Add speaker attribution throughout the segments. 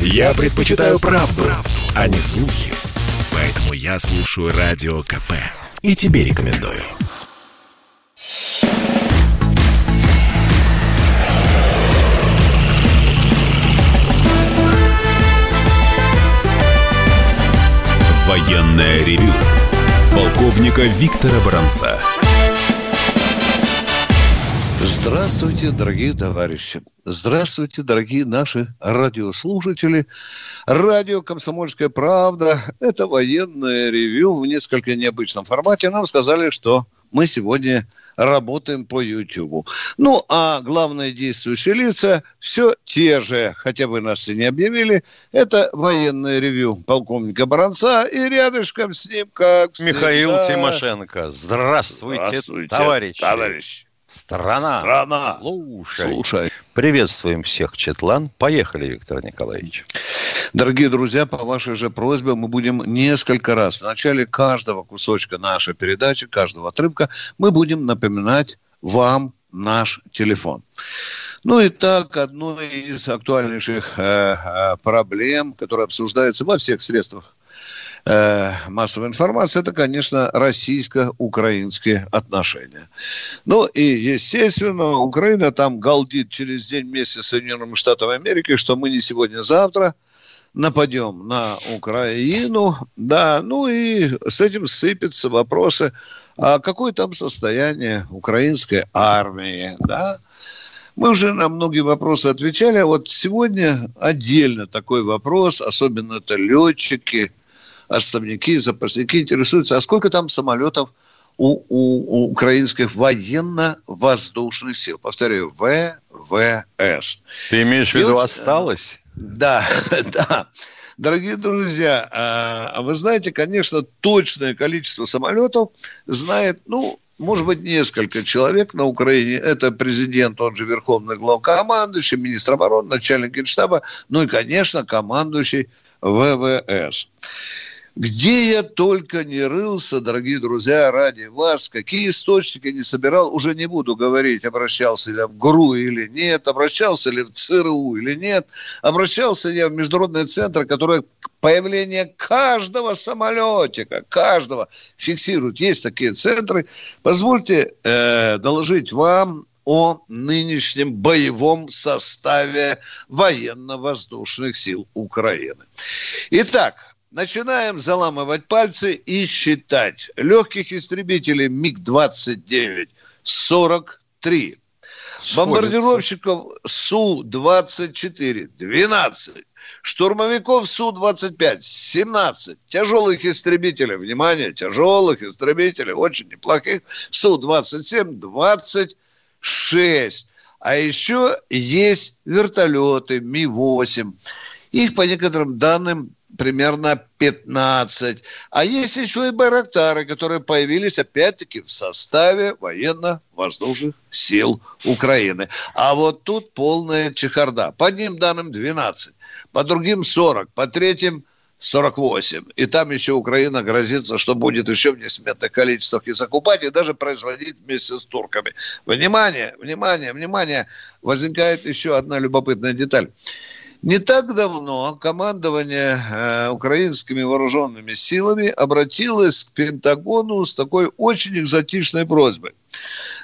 Speaker 1: Я предпочитаю правду, правду, а не слухи. Поэтому я слушаю Радио КП. И тебе рекомендую. Военное ревю полковника Виктора Баранца.
Speaker 2: Здравствуйте, дорогие товарищи. Здравствуйте, дорогие наши радиослушатели. Радио «Комсомольская правда» – это военное ревю в несколько необычном формате. Нам сказали, что мы сегодня работаем по YouTube. Ну, а главные действующие лица все те же, хотя вы нас и не объявили. Это военное ревю полковника Баранца и рядышком с ним, как всегда...
Speaker 3: Михаил Тимошенко. Здравствуйте,
Speaker 2: Здравствуйте
Speaker 3: товарищи.
Speaker 2: товарищ.
Speaker 3: Страна.
Speaker 2: Страна.
Speaker 3: Слушай.
Speaker 2: Слушай.
Speaker 3: Приветствуем всех, Четлан. Поехали, Виктор Николаевич.
Speaker 2: Дорогие друзья, по вашей же просьбе мы будем несколько раз в начале каждого кусочка нашей передачи, каждого отрывка, мы будем напоминать вам наш телефон. Ну и так, одной из актуальнейших э, э, проблем, которая обсуждается во всех средствах э, массовой информации, это, конечно, российско-украинские отношения. Ну и, естественно, Украина там галдит через день вместе с Соединенными Штатами Америки, что мы не сегодня-завтра нападем на Украину, да, ну и с этим сыпятся вопросы, а какое там состояние украинской армии, да, мы уже на многие вопросы отвечали, а вот сегодня отдельно такой вопрос, особенно это летчики, островники, запасники интересуются, а сколько там самолетов у, у, у украинских военно-воздушных сил? Повторяю, ВВС.
Speaker 3: Ты имеешь в виду
Speaker 2: вот,
Speaker 3: осталось?
Speaker 2: Да, да. Дорогие друзья, а вы знаете, конечно, точное количество самолетов знает, ну, может быть, несколько человек на Украине. Это президент, он же верховный главкомандующий, министр обороны, начальник генштаба, ну и, конечно, командующий ВВС. Где я только не рылся, дорогие друзья, ради вас, какие источники не собирал, уже не буду говорить, обращался ли я в ГРУ или нет, обращался ли в ЦРУ или нет, обращался я в международные центры, которые появление каждого самолетика, каждого фиксируют. Есть такие центры. Позвольте э, доложить вам о нынешнем боевом составе военно-воздушных сил Украины. Итак, Начинаем заламывать пальцы и считать. Легких истребителей МиГ-29 – 43. Бомбардировщиков Су-24 – 12. Штурмовиков Су-25 – 17. Тяжелых истребителей, внимание, тяжелых истребителей, очень неплохих, Су-27 – 26. А еще есть вертолеты Ми-8. Их, по некоторым данным, примерно 15. А есть еще и Байрактары, которые появились опять-таки в составе военно-воздушных сил Украины. А вот тут полная чехарда. По одним данным 12, по другим 40, по третьим 48. И там еще Украина грозится, что будет еще в несметных количествах и закупать, и даже производить вместе с турками. Внимание, внимание, внимание. Возникает еще одна любопытная деталь. Не так давно командование э, украинскими вооруженными силами обратилось к Пентагону с такой очень экзотичной просьбой.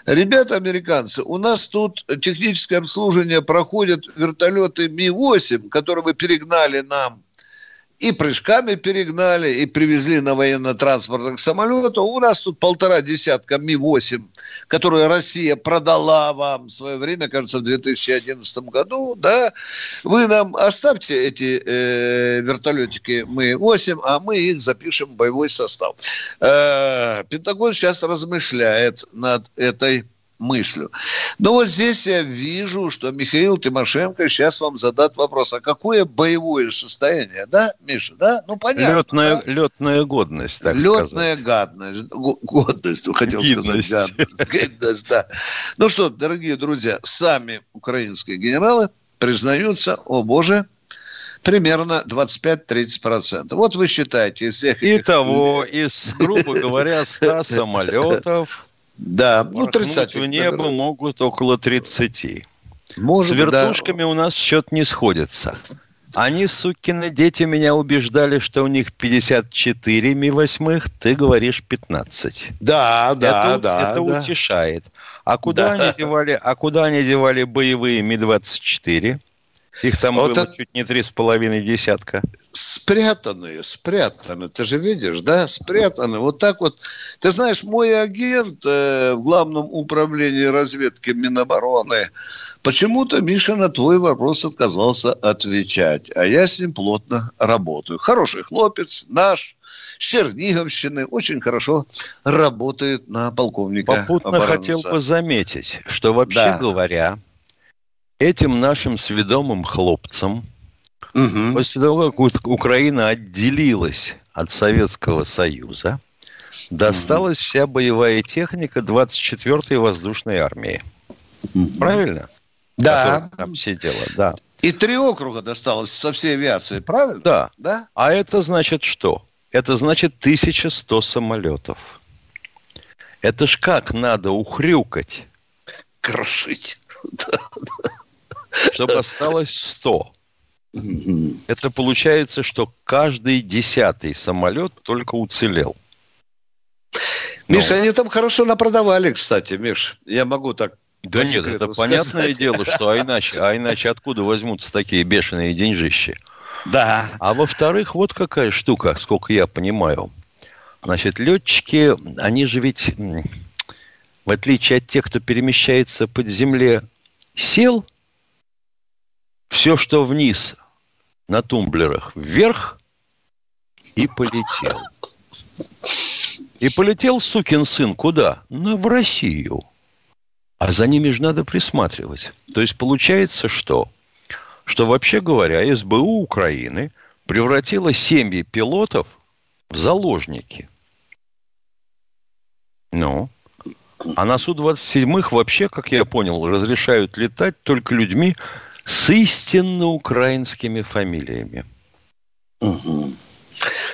Speaker 2: Ребята, американцы, у нас тут техническое обслуживание проходят вертолеты Ми-8, которые вы перегнали нам и прыжками перегнали, и привезли на военно-транспортных самолетах. У нас тут полтора десятка Ми-8, которые Россия продала вам в свое время, кажется, в 2011 году. Да? Вы нам оставьте эти э, вертолетики Ми-8, а мы их запишем в боевой состав. Э, Пентагон сейчас размышляет над этой мыслью. Но вот здесь я вижу, что Михаил Тимошенко сейчас вам задат вопрос, а какое боевое состояние, да, Миша, да? Ну, понятно.
Speaker 3: Летная,
Speaker 2: да?
Speaker 3: летная годность, так
Speaker 2: Летная
Speaker 3: сказать.
Speaker 2: гадность, годность, хотел
Speaker 3: Гидность.
Speaker 2: сказать, гадность, гидность, да. Ну что, дорогие друзья, сами украинские генералы признаются, о боже, примерно 25-30%. Вот вы считаете из всех этих
Speaker 3: Итого, из, грубо говоря, 100 самолетов
Speaker 2: Да, ну,
Speaker 3: порхнуть
Speaker 2: 30
Speaker 3: в небо могут около 30.
Speaker 2: Может,
Speaker 3: С вертушками у нас счет не сходится. Они, сукины дети, меня убеждали, что у них 54 Ми-8, ты говоришь 15.
Speaker 2: Да, да,
Speaker 3: это,
Speaker 2: да.
Speaker 3: Это
Speaker 2: да.
Speaker 3: утешает. А куда,
Speaker 2: Да.
Speaker 3: они девали, а куда они девали боевые Ми-24? Их там
Speaker 2: Вот
Speaker 3: было
Speaker 2: это-
Speaker 3: чуть не три с половиной десятка.
Speaker 2: Спрятанные, спрятаны. Ты же видишь, да? Спрятаны. Вот так вот. Ты знаешь, мой агент э, в главном управлении разведки Минобороны почему-то, Миша, на твой вопрос отказался отвечать. А я с ним плотно работаю. Хороший хлопец, наш, с Черниговщины, очень хорошо работает на полковника.
Speaker 3: Попутно хотел
Speaker 2: Баранца.
Speaker 3: бы заметить, что вообще
Speaker 2: Да.
Speaker 3: говоря, этим нашим сведомым хлопцам,
Speaker 2: Мгм.
Speaker 3: после того, как Украина отделилась от Советского Союза, досталась вся боевая техника 24-й воздушной армии. Правильно?
Speaker 2: Да.
Speaker 3: Там сидела, да.
Speaker 2: И три округа досталось со всей авиации, правильно?
Speaker 3: Да.
Speaker 2: Да?
Speaker 3: А это значит что? Это значит 1100 самолетов. Это ж как надо ухрюкать,
Speaker 2: Крошить.
Speaker 3: чтобы осталось 100.
Speaker 2: Мгм.
Speaker 3: Это получается, что каждый десятый самолет только уцелел. Ну,
Speaker 2: Миша, они там хорошо напродавали, кстати, Миш. Я могу так.
Speaker 3: да нет, это понятное
Speaker 2: сказать.
Speaker 3: дело, что а иначе, а иначе откуда возьмутся такие бешеные деньжищи?
Speaker 2: Да.
Speaker 3: А во-вторых, вот какая штука, сколько я понимаю. Значит, летчики, они же ведь, в отличие от тех, кто перемещается под земле, сел, все, что вниз на тумблерах, вверх и полетел. И полетел сукин сын куда? Ну, в Россию. А за ними же надо присматривать. То есть получается что? Что вообще говоря, СБУ Украины превратила семьи пилотов в заложники. Ну, а на Су-27 вообще, как я понял, разрешают летать только людьми с истинно украинскими фамилиями.
Speaker 2: Мгм.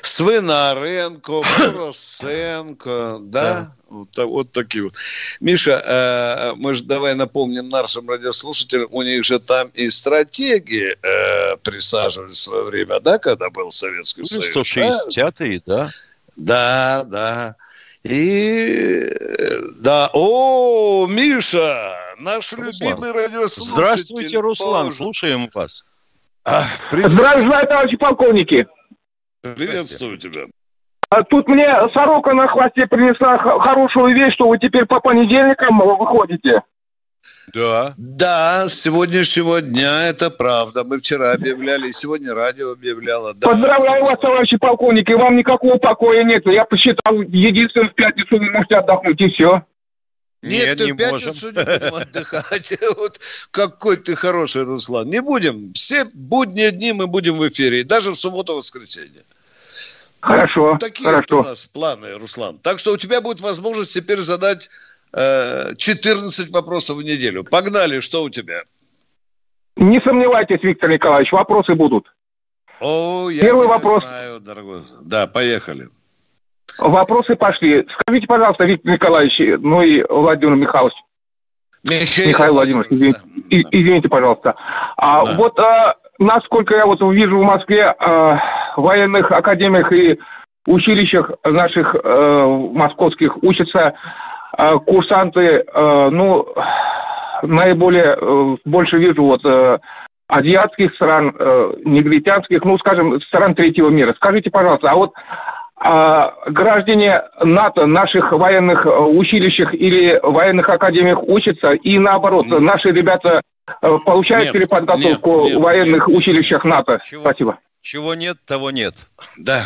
Speaker 2: Свинаренко, Поросенко, да? Вот, та- вот такие вот. Миша, э, мы же давай напомним нашим радиослушателям, у них же там и стратегии э, присаживались в свое время, да, когда был Советский
Speaker 3: Ну,
Speaker 2: Союз?
Speaker 3: 160-е, да?
Speaker 2: Да, да. И да, о, Миша, наш
Speaker 3: Руслан.
Speaker 2: любимый радиослушатель.
Speaker 3: Здравствуйте, Руслан,
Speaker 2: Боже.
Speaker 3: слушаем вас.
Speaker 2: А, привет,
Speaker 4: Здравия желаю, товарищи полковники.
Speaker 2: приветствую тебя.
Speaker 4: А Тут мне сорока на хвосте принесла хорошую вещь, что вы теперь по понедельникам выходите.
Speaker 3: Да.
Speaker 2: Да, с сегодняшнего дня это правда. Мы вчера объявляли, и сегодня радио объявляло. Да.
Speaker 4: Поздравляю вас, товарищи полковники, вам никакого покоя нет. Я посчитал, единственное, в пятницу вы можете отдохнуть, и все.
Speaker 2: Нет,
Speaker 3: Нет,
Speaker 2: ты
Speaker 3: не
Speaker 2: в пятницу не будем отдыхать. Вот какой ты хороший, Руслан. Не будем. Все будние дни мы будем в эфире. Даже в субботу-воскресенье.
Speaker 4: Хорошо,
Speaker 2: Такие вот у
Speaker 4: хорошо.
Speaker 2: нас планы, Руслан. Так что у тебя будет возможность теперь задать 14 вопросов в неделю. Погнали, что у тебя?
Speaker 4: Не сомневайтесь, Виктор Николаевич, вопросы будут.
Speaker 2: О, я
Speaker 4: Первый вопрос.
Speaker 2: знаю, дорогой. Да, поехали.
Speaker 4: Вопросы пошли. Скажите, пожалуйста, Виктор Николаевич, ну и Владимир Михайлович,
Speaker 2: Михаил,
Speaker 4: Михаил Владимирович, извините, и- извините, пожалуйста. А
Speaker 2: Да.
Speaker 4: вот а, насколько я вот вижу в Москве а, военных академиях и училищах наших э, московских учатся а, курсанты, э, ну, наиболее э, больше вижу вот э, азиатских стран, негритянских, ну, скажем, стран третьего мира. Скажите, пожалуйста, а вот а, граждане НАТО наших военных училищах или военных академиях учатся, и наоборот,
Speaker 2: Нет.
Speaker 4: наши ребята получают
Speaker 2: Нет,
Speaker 4: переподготовку
Speaker 2: нет, нет,
Speaker 4: в военных училищах НАТО.
Speaker 3: Чего?
Speaker 4: Спасибо.
Speaker 3: Чего нет, того нет.
Speaker 2: Да.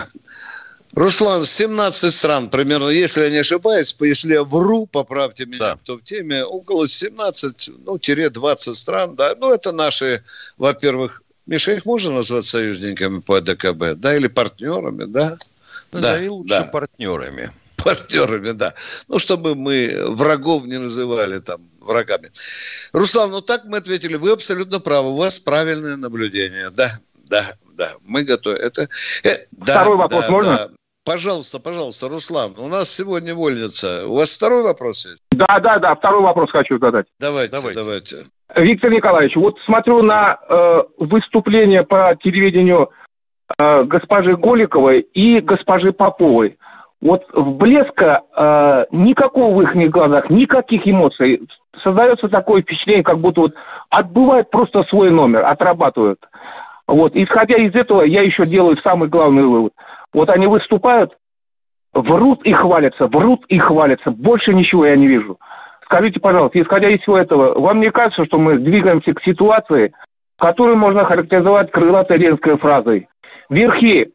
Speaker 2: Руслан, 17 стран примерно, если я не ошибаюсь, если я вру, поправьте меня,
Speaker 3: Да.
Speaker 2: кто в теме, около 17, ну, тире 20 стран, да, ну, это наши, во-первых, Миша, их можно назвать союзниками по ДКБ, да, или партнерами, да?
Speaker 3: Назови
Speaker 2: Да,
Speaker 3: лучше
Speaker 2: да.
Speaker 3: партнерами.
Speaker 2: партнерами, да. Ну, чтобы мы врагов не называли там врагами. Руслан, ну так мы ответили. Вы абсолютно правы. У вас правильное наблюдение. Да, да, да. Мы готовы. Это, э, да,
Speaker 4: Второй вопрос
Speaker 2: да,
Speaker 4: можно?
Speaker 2: да. Пожалуйста, пожалуйста, Руслан. У нас сегодня вольница. У вас второй вопрос есть?
Speaker 4: Да, да, да, второй вопрос хочу задать.
Speaker 2: Давайте,
Speaker 3: Давайте.
Speaker 2: давайте.
Speaker 4: Виктор Николаевич, вот смотрю на э, выступление по телевидению э, госпожи Голиковой и госпожи Поповой. Вот в блеска э, никакого в их глазах, никаких эмоций. Создается такое впечатление, как будто вот отбывают просто свой номер, отрабатывают. Вот, исходя из этого, я еще делаю самый главный вывод. Вот они выступают, врут и хвалятся, врут и хвалятся. Больше ничего я не вижу. Скажите, пожалуйста, исходя из всего этого, вам не кажется, что мы двигаемся к ситуации, которую можно характеризовать крылатой ленской фразой? Верхи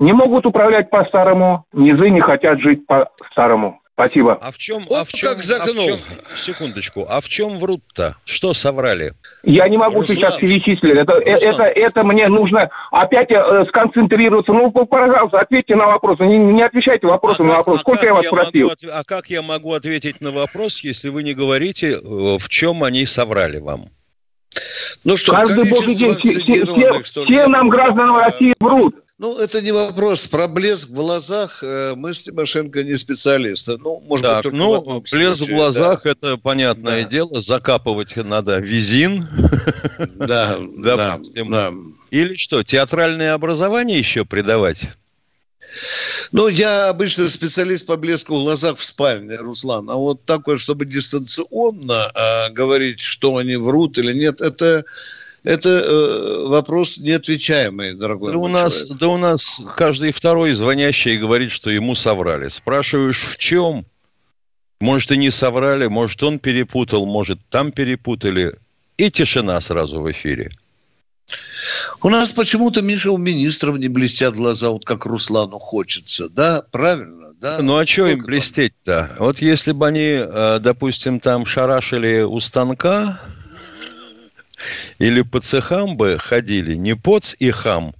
Speaker 4: не могут управлять по-старому, низы не хотят жить по-старому. Спасибо.
Speaker 3: А в чем, вот а в чем, как загнул. А в чем, секундочку, а в чем врут-то? Что соврали?
Speaker 4: Я не могу Руслан. сейчас перечислить. Это, э, это, это мне нужно опять э, сконцентрироваться. Ну, пожалуйста, ответьте на вопрос. Не, не отвечайте вопросом а на вопрос. А Сколько я вас я просил?
Speaker 3: Могу, а как я могу ответить на вопрос, если вы не говорите, э, в чем они соврали вам?
Speaker 4: Ну что, Каждый божий день все, все, все нам, гражданам России, врут.
Speaker 2: Ну, это не вопрос. Про блеск в глазах э, мы с Тимошенко не специалисты. Ну, может
Speaker 3: так, быть, ну, в блеск случае, в глазах да. это понятное да. дело. Закапывать надо визин. Да, да, да. Или что, театральное образование еще придавать?
Speaker 2: Ну, я обычно специалист по блеску в глазах в спальне, Руслан. А вот такое, чтобы дистанционно а, говорить, что они врут или нет, это это э, вопрос неотвечаемый, дорогой
Speaker 3: да у нас, человек. Да у нас каждый второй звонящий говорит, что ему соврали. Спрашиваешь, в чем? Может, и не соврали, может, он перепутал, может, там перепутали. И тишина сразу в эфире.
Speaker 2: У нас почему-то, Миша, у министров не блестят глаза, вот как Руслану хочется, да? Правильно, да?
Speaker 3: Ну, а что им блестеть-то? Вот если бы они, э, допустим, там шарашили у станка, или по цехам бы ходили не поц и хам,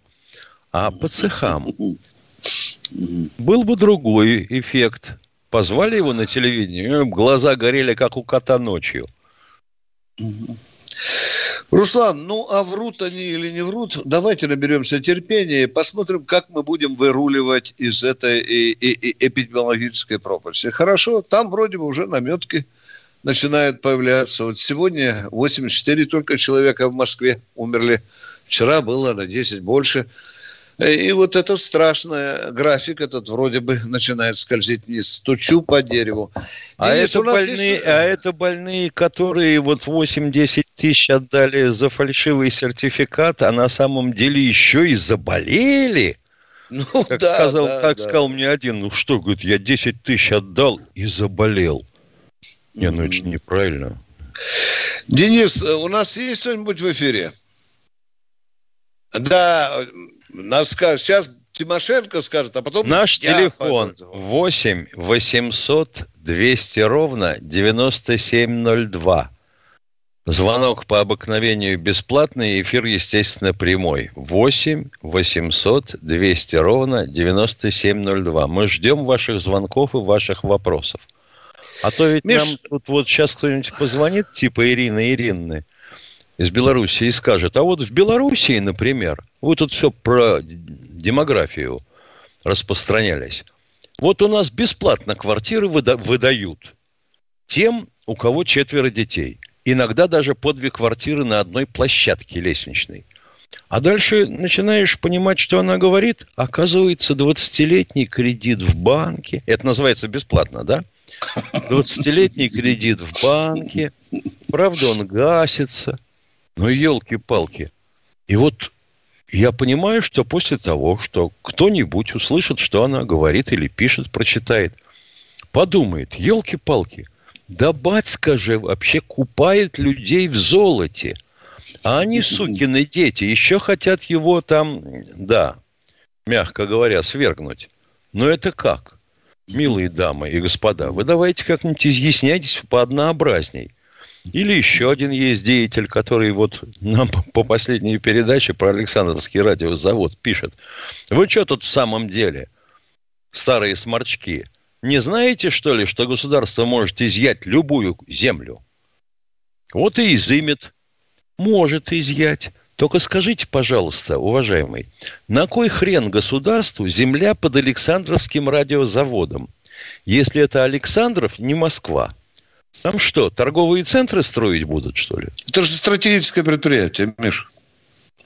Speaker 3: а по цехам. Был бы другой эффект. Позвали его на телевидение, глаза горели, как у кота ночью.
Speaker 2: Руслан, ну а врут они или не врут? Давайте наберемся терпения и посмотрим, как мы будем выруливать из этой эпидемиологической пропасти. Хорошо, там вроде бы уже наметки начинают появляться. Вот сегодня 84 только человека в Москве умерли. Вчера было на 10 больше. И вот это страшное. График этот вроде бы начинает скользить вниз. Стучу по дереву.
Speaker 3: А это, больные, есть... а это больные, которые вот 8-10 тысяч отдали за фальшивый сертификат, а на самом деле еще и заболели. Ну, как да, сказал, да, как да. сказал мне один, ну что, говорит, я 10 тысяч отдал и заболел. Не, ну это же неправильно.
Speaker 2: Денис, э, у нас есть что-нибудь в эфире? Да, нас скажет. Сейчас Тимошенко скажет, а потом...
Speaker 3: Наш телефон 8 800 200 ровно 9702. Звонок по обыкновению бесплатный, эфир, естественно, прямой. 8 800 200 ровно 9702. Мы ждем ваших звонков и ваших вопросов. А то ведь Миш... нам тут вот сейчас кто-нибудь позвонит, типа Ирина Иринны из Белоруссии и скажет, а вот в Белоруссии, например, вы тут все про демографию распространялись. Вот у нас бесплатно квартиры выда- выдают тем, у кого четверо детей. Иногда даже по две квартиры на одной площадке лестничной. А дальше начинаешь понимать, что она говорит. Оказывается, 20-летний кредит в банке. Это называется бесплатно, да? 20-летний кредит в банке. Правда, он гасится. Ну, елки-палки. И вот я понимаю, что после того, что кто-нибудь услышит, что она говорит или пишет, прочитает, подумает, елки-палки, да батька же вообще купает людей в золоте. А они, сукины дети, еще хотят его там, да, мягко говоря, свергнуть. Но это как? Милые дамы и господа, вы давайте как-нибудь изъясняйтесь пооднообразней. Или еще один есть деятель, который вот нам по последней передаче про Александровский радиозавод пишет. Вы что тут в самом деле, старые сморчки, не знаете, что ли, что государство может изъять любую землю? Вот и изымет. Может изъять. Только скажите, пожалуйста, уважаемый, на кой хрен государству земля под Александровским радиозаводом, если это Александров, не Москва? Там что, торговые центры строить будут, что ли?
Speaker 2: Это же стратегическое предприятие, Миш.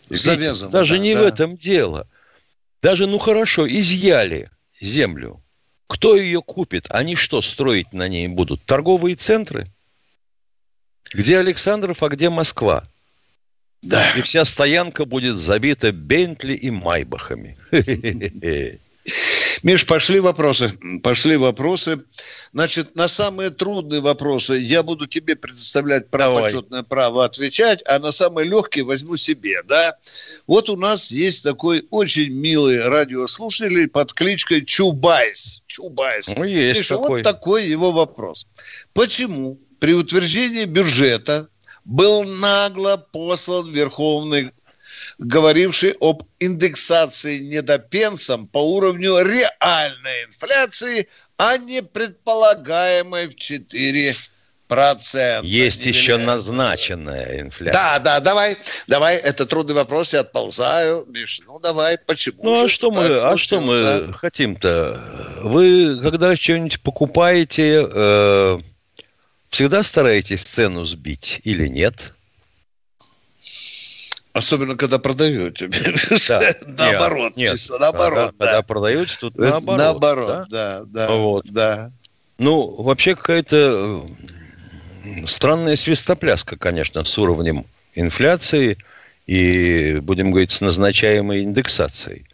Speaker 3: Завязано. Даже да, не да. в этом дело. Даже, ну хорошо, изъяли землю. Кто ее купит? Они что строить на ней будут? Торговые центры? Где Александров, а где Москва? Да. И вся стоянка будет забита Бентли и Майбахами.
Speaker 2: Миш, пошли вопросы. Пошли вопросы. Значит, на самые трудные вопросы я буду тебе предоставлять право, почетное право отвечать, а на самые легкие возьму себе, да? Вот у нас есть такой очень милый радиослушатель под кличкой Чубайс. Чубайс. Ну, есть Миша, такой. вот такой его вопрос. Почему при утверждении бюджета был нагло послан Верховный говоривший об индексации недопенсом по уровню реальной инфляции, а не предполагаемой в 4 процент.
Speaker 3: Есть еще назначенная инфляция.
Speaker 2: Да, да, давай, давай, это трудный вопрос, я отползаю. Миш, ну давай, почему?
Speaker 3: Ну а что мы, а что мы хотим-то? Вы, когда что-нибудь покупаете, э, всегда стараетесь цену сбить или нет?
Speaker 2: Особенно, когда продаете.
Speaker 3: Да. наоборот. Нет, наоборот. Когда, да. когда продаете, тут наоборот.
Speaker 2: Наоборот, да, да. да, вот. да.
Speaker 3: Ну, вообще какая-то странная свистопляска, конечно, с уровнем инфляции и, будем говорить, с назначаемой индексацией.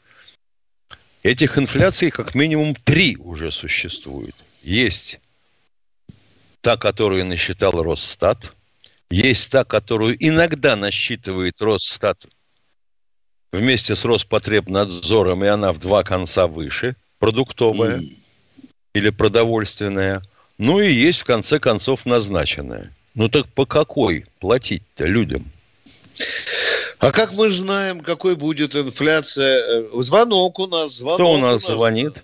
Speaker 3: Этих инфляций как минимум три уже существует. Есть та, которую насчитал Росстат – есть та, которую иногда насчитывает Росстат вместе с Роспотребнадзором, и она в два конца выше, продуктовая mm. или продовольственная. Ну и есть, в конце концов, назначенная. Ну так по какой платить-то людям?
Speaker 2: А как мы знаем, какой будет инфляция? Э, звонок у нас. Звонок
Speaker 3: Кто у нас, у нас звонит?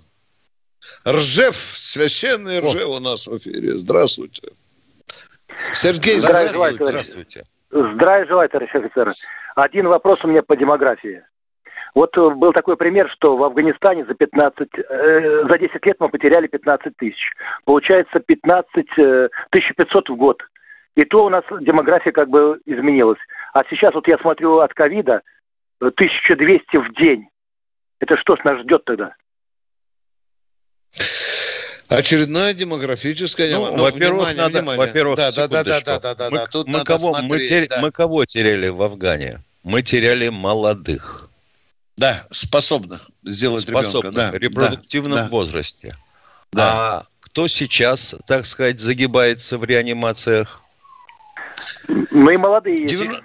Speaker 2: Ржев, священный Ржев О. у нас в эфире. Здравствуйте.
Speaker 5: Сергей, здравствуйте. Здравствуйте. Здравия желаю, товарищ офицер. Один вопрос у меня по демографии. Вот э, был такой пример, что в Афганистане за 15, э, за 10 лет мы потеряли 15 тысяч. Получается 15, э, 1500 в год. И то у нас демография как бы изменилась. А сейчас вот я смотрю от ковида 1200 в день. Это что ж нас ждет тогда?
Speaker 2: Очередная демографическая...
Speaker 3: Ну, ну во-первых, внимание, надо, внимание. во-первых, да, да, да, да, да, да, мы, да. Тут мы, кого, смотреть, мы, тер... да. мы кого теряли в Афгане? Мы теряли молодых.
Speaker 2: Да, способных сделать способных, ребенка.
Speaker 3: Да, репродуктивном да, возрасте. Да. А кто сейчас, так сказать, загибается в реанимациях?
Speaker 5: Мы молодые.
Speaker 3: 90...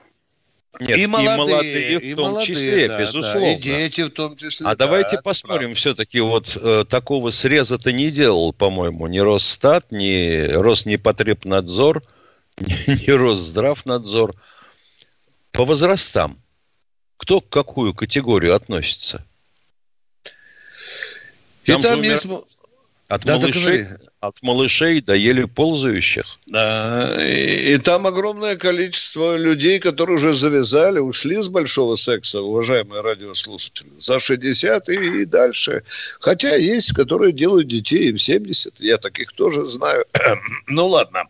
Speaker 3: Нет, и молодые, и молодые в и том молодые, числе, да, безусловно. Да,
Speaker 2: и дети в том числе.
Speaker 3: А да, давайте посмотрим, правда. все-таки вот э, такого среза-то не делал, по-моему, ни Росстат, ни Роснепотребнадзор, ни, ни Росздравнадзор. По возрастам. Кто к какую категорию относится? Там и там умер... есть от, да, малышей, от малышей до еле ползающих.
Speaker 2: Да, и, и там огромное количество людей, которые уже завязали, ушли с большого секса, уважаемые радиослушатели, за 60 и, и дальше. Хотя есть, которые делают детей в 70, я таких тоже знаю. ну ладно.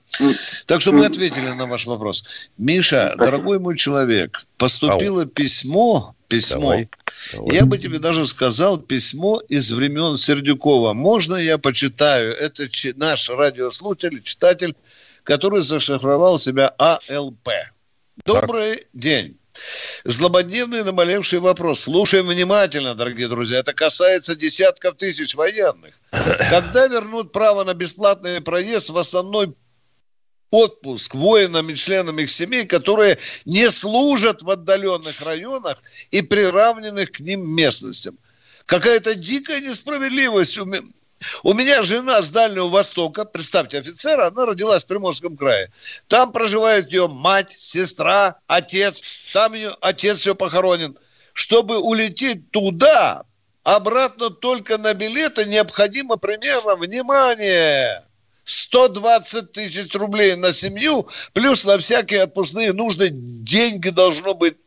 Speaker 2: Так что мы ответили на ваш вопрос. Миша, дорогой мой человек, поступило Ау. письмо письмо. Давай, давай. Я бы тебе даже сказал письмо из времен Сердюкова. Можно я почитаю? Это наш радиослушатель, читатель, который зашифровал себя АЛП. Добрый так. день. Злободневный наболевший вопрос. Слушаем внимательно, дорогие друзья. Это касается десятков тысяч военных. Когда вернут право на бесплатный проезд в основной отпуск воинам и членам их семей, которые не служат в отдаленных районах и приравненных к ним местностям. Какая-то дикая несправедливость. У меня жена с Дальнего Востока, представьте, офицера, она родилась в Приморском крае. Там проживает ее мать, сестра, отец. Там ее отец ее похоронен. Чтобы улететь туда, обратно только на билеты необходимо примерно, внимание, 120 тысяч рублей на семью, плюс на всякие отпускные нужды деньги должно быть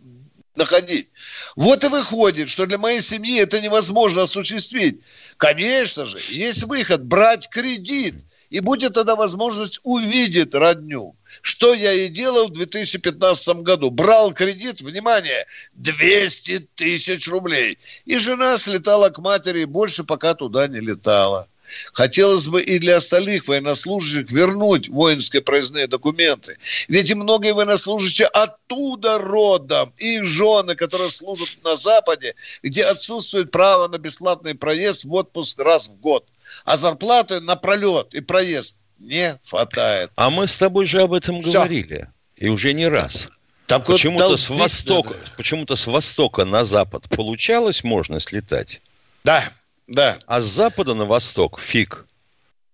Speaker 2: находить. Вот и выходит, что для моей семьи это невозможно осуществить. Конечно же, есть выход – брать кредит И будет тогда возможность увидеть родню. Что я и делал в 2015 году. Брал кредит, внимание, 200 тысяч рублей. И жена слетала к матери, больше пока туда не летала. Хотелось бы и для остальных военнослужащих вернуть воинские проездные документы. Ведь и многие военнослужащие оттуда родом. И жены, которые служат на Западе, где отсутствует право на бесплатный проезд в отпуск раз в год. А зарплаты на пролет и проезд не хватает.
Speaker 3: А мы с тобой же об этом Все. говорили. И уже не раз. Так почему-то вот с востока, да. почему-то с востока на запад получалось можно слетать.
Speaker 2: Да, да.
Speaker 3: А с запада на восток фиг.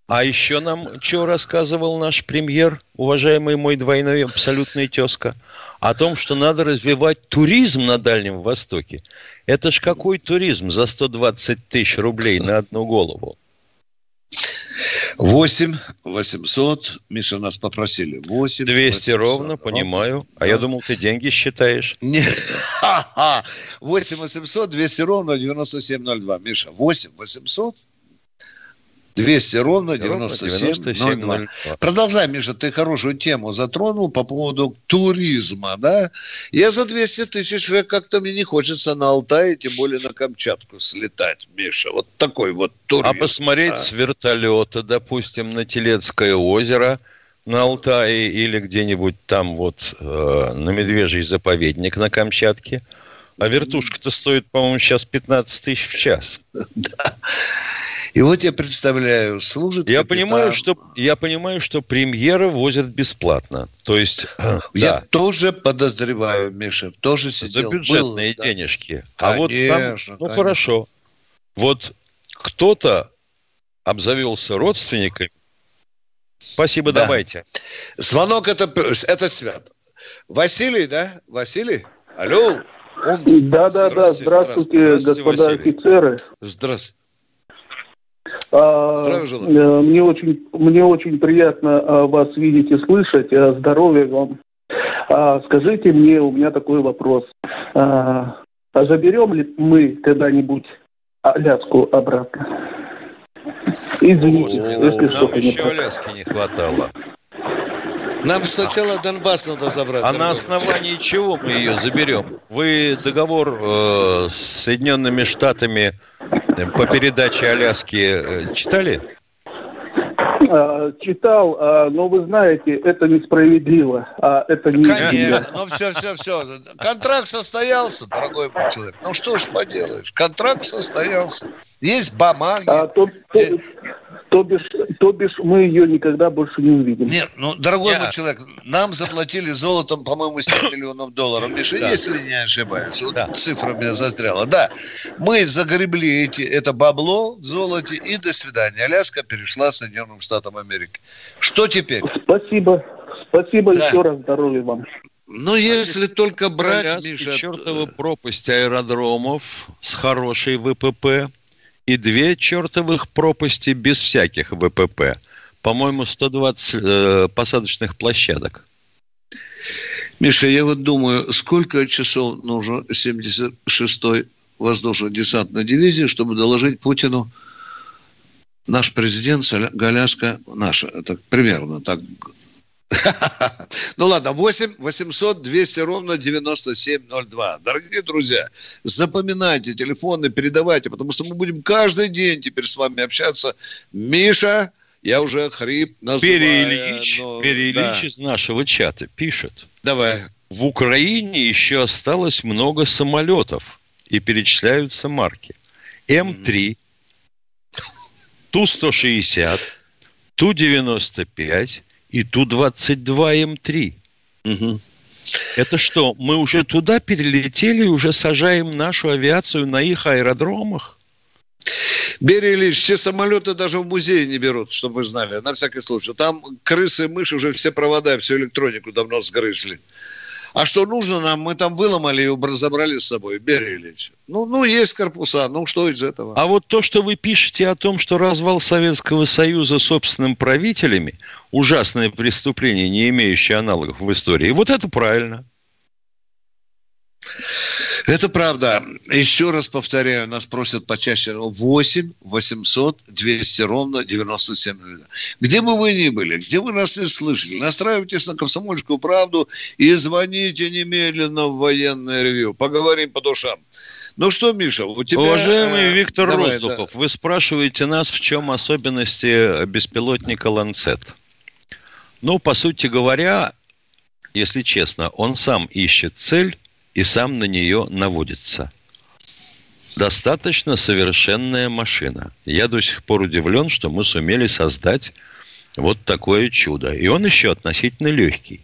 Speaker 3: А еще нам что рассказывал наш премьер, уважаемый мой двойной абсолютный тезка, о том, что надо развивать туризм на Дальнем Востоке. Это ж какой туризм за 120 тысяч рублей на одну голову?
Speaker 2: 8 800, Миша, нас попросили. 8
Speaker 3: 200 800. ровно, понимаю. А, а я думал, ты деньги считаешь. Не,
Speaker 2: 8 800 200 ровно 9702. Миша, 8 800 200 ровно 9702. Продолжай, Миша, ты хорошую тему затронул по поводу туризма, да? Я за 200 тысяч как-то мне не хочется на Алтай, тем более на Камчатку слетать, Миша. Вот такой вот туризм.
Speaker 3: А посмотреть а? с вертолета, допустим, на Телецкое озеро на Алтае или где-нибудь там вот э, на Медвежий заповедник на Камчатке. А вертушка-то стоит, по-моему, сейчас 15 тысяч в час. Да.
Speaker 2: И вот я представляю, служит
Speaker 3: я капитан... понимаю, что Я понимаю, что премьеры возят бесплатно. То есть...
Speaker 2: Я да. тоже подозреваю, Миша, тоже
Speaker 3: сидел. За бюджетные был, денежки. Да. А конечно, вот там, ну конечно. хорошо. Вот кто-то обзавелся родственниками. Спасибо, да. давайте.
Speaker 2: Звонок это, это свят. Василий, да? Василий? Алло.
Speaker 6: Он... Да, да, да. Здравствуйте, здравствуйте господа Василий. офицеры.
Speaker 2: Здравствуйте.
Speaker 6: А, э, мне очень, мне очень приятно а, вас видеть и слышать. А, здоровья вам. Скажите мне, у меня такой вопрос. А заберем ли мы когда-нибудь Аляску обратно?
Speaker 3: Извините, если что-то не еще Аляски не хватало.
Speaker 2: Нам сначала Донбасс надо забрать.
Speaker 3: А на основании чего мы ее заберем? Вы договор э, с Соединенными Штатами по передаче Аляски э, читали?
Speaker 6: А, читал, а, но вы знаете, это несправедливо. А это не
Speaker 2: Конечно, ну все, все, все. Контракт состоялся, дорогой мой человек. Ну что ж поделаешь, контракт состоялся. Есть бумаги. А, то, то,
Speaker 6: то бишь, то бишь мы ее никогда больше не увидим.
Speaker 2: Нет, ну, дорогой Я... мой человек, нам заплатили золотом, по-моему, 7 миллионов долларов. Миша, да. если не ошибаюсь. Вот да. цифра меня застряла. Да, мы загребли эти, это бабло в золоте, и до свидания. Аляска перешла Соединенным Штатам Америки. Что теперь?
Speaker 6: Спасибо. Спасибо да. еще раз. Здоровья вам.
Speaker 2: Ну, если только брать, Аляски, Миша...
Speaker 3: чертова пропасть аэродромов с хорошей ВПП – и две чертовых пропасти без всяких ВПП. По-моему, 120 э, посадочных площадок.
Speaker 2: Миша, я вот думаю, сколько часов нужно 76-й воздушно-десантной дивизии, чтобы доложить Путину наш президент Галяска наша. Это примерно так Ну ладно, 8 800 200 ровно 9702. Дорогие друзья, запоминайте телефоны, передавайте, потому что мы будем каждый день теперь с вами общаться. Миша, я уже хрип называю.
Speaker 3: Переилич, но... Переилич да. из нашего чата пишет.
Speaker 2: Давай.
Speaker 3: В Украине еще осталось много самолетов и перечисляются марки. М3, Ту-160, Ту-95, и Ту-22М3. Угу. Это что, мы уже туда перелетели и уже сажаем нашу авиацию на их аэродромах?
Speaker 2: Берия Ильич, все самолеты даже в музее не берут, чтобы вы знали, на всякий случай. Там крысы, мыши уже все провода, всю электронику давно сгрызли. А что нужно нам, мы там выломали и разобрали с собой, Берия Ильич. Ну, ну, есть корпуса, ну что из этого?
Speaker 3: А вот то, что вы пишете о том, что развал Советского Союза собственным правителями, ужасное преступление, не имеющее аналогов в истории, вот это правильно.
Speaker 2: Это правда. Еще раз повторяю, нас просят почаще 8 800 200 ровно 97 Где бы вы ни были, где вы нас не слышали, настраивайтесь на комсомольскую правду и звоните немедленно в военное ревью. Поговорим по душам. Ну что, Миша, у тебя...
Speaker 3: Уважаемый э, Виктор давай, Роздухов, да. вы спрашиваете нас, в чем особенности беспилотника «Ланцет». Ну, по сути говоря, если честно, он сам ищет цель и сам на нее наводится. Достаточно совершенная машина. Я до сих пор удивлен, что мы сумели создать вот такое чудо. И он еще относительно легкий.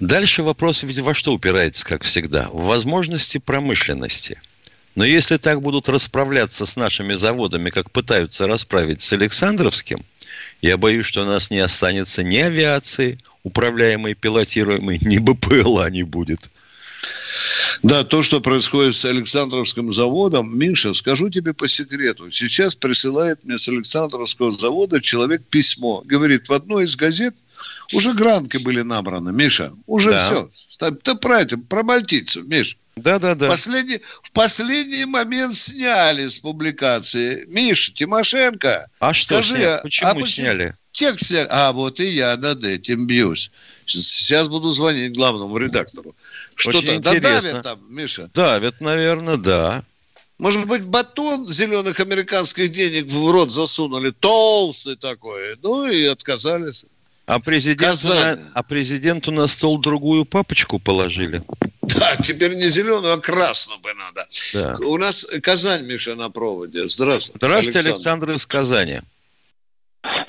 Speaker 3: Дальше вопрос ведь во что упирается, как всегда? В возможности промышленности. Но если так будут расправляться с нашими заводами, как пытаются расправить с Александровским, я боюсь, что у нас не останется ни авиации, управляемой, пилотируемой, ни БПЛА не будет.
Speaker 2: Да, то, что происходит с Александровским заводом, Миша, скажу тебе по секрету. Сейчас присылает мне с Александровского завода человек письмо. Говорит, в одной из газет уже гранки были набраны, Миша. Уже да. все. Ты про это, про мальтийцев, Миш.
Speaker 3: Да, да, да.
Speaker 2: Последний, в последний момент сняли с публикации. Миша, Тимошенко.
Speaker 3: А что скажи, сняли? Почему, а почему сняли?
Speaker 2: Текст сняли. А вот и я над этим бьюсь. Сейчас буду звонить главному редактору.
Speaker 3: Что-то да давят там, Миша? Давят, наверное, да.
Speaker 2: Может быть, батон зеленых американских денег в рот засунули, толстый такой, ну и отказались.
Speaker 3: А президенту, на, а президенту на стол другую папочку положили.
Speaker 2: Да, теперь не зеленую, а красную бы надо. Да. У нас Казань, Миша, на проводе. Здравствуйте.
Speaker 3: Здравствуйте, Александр, Александр из Казани.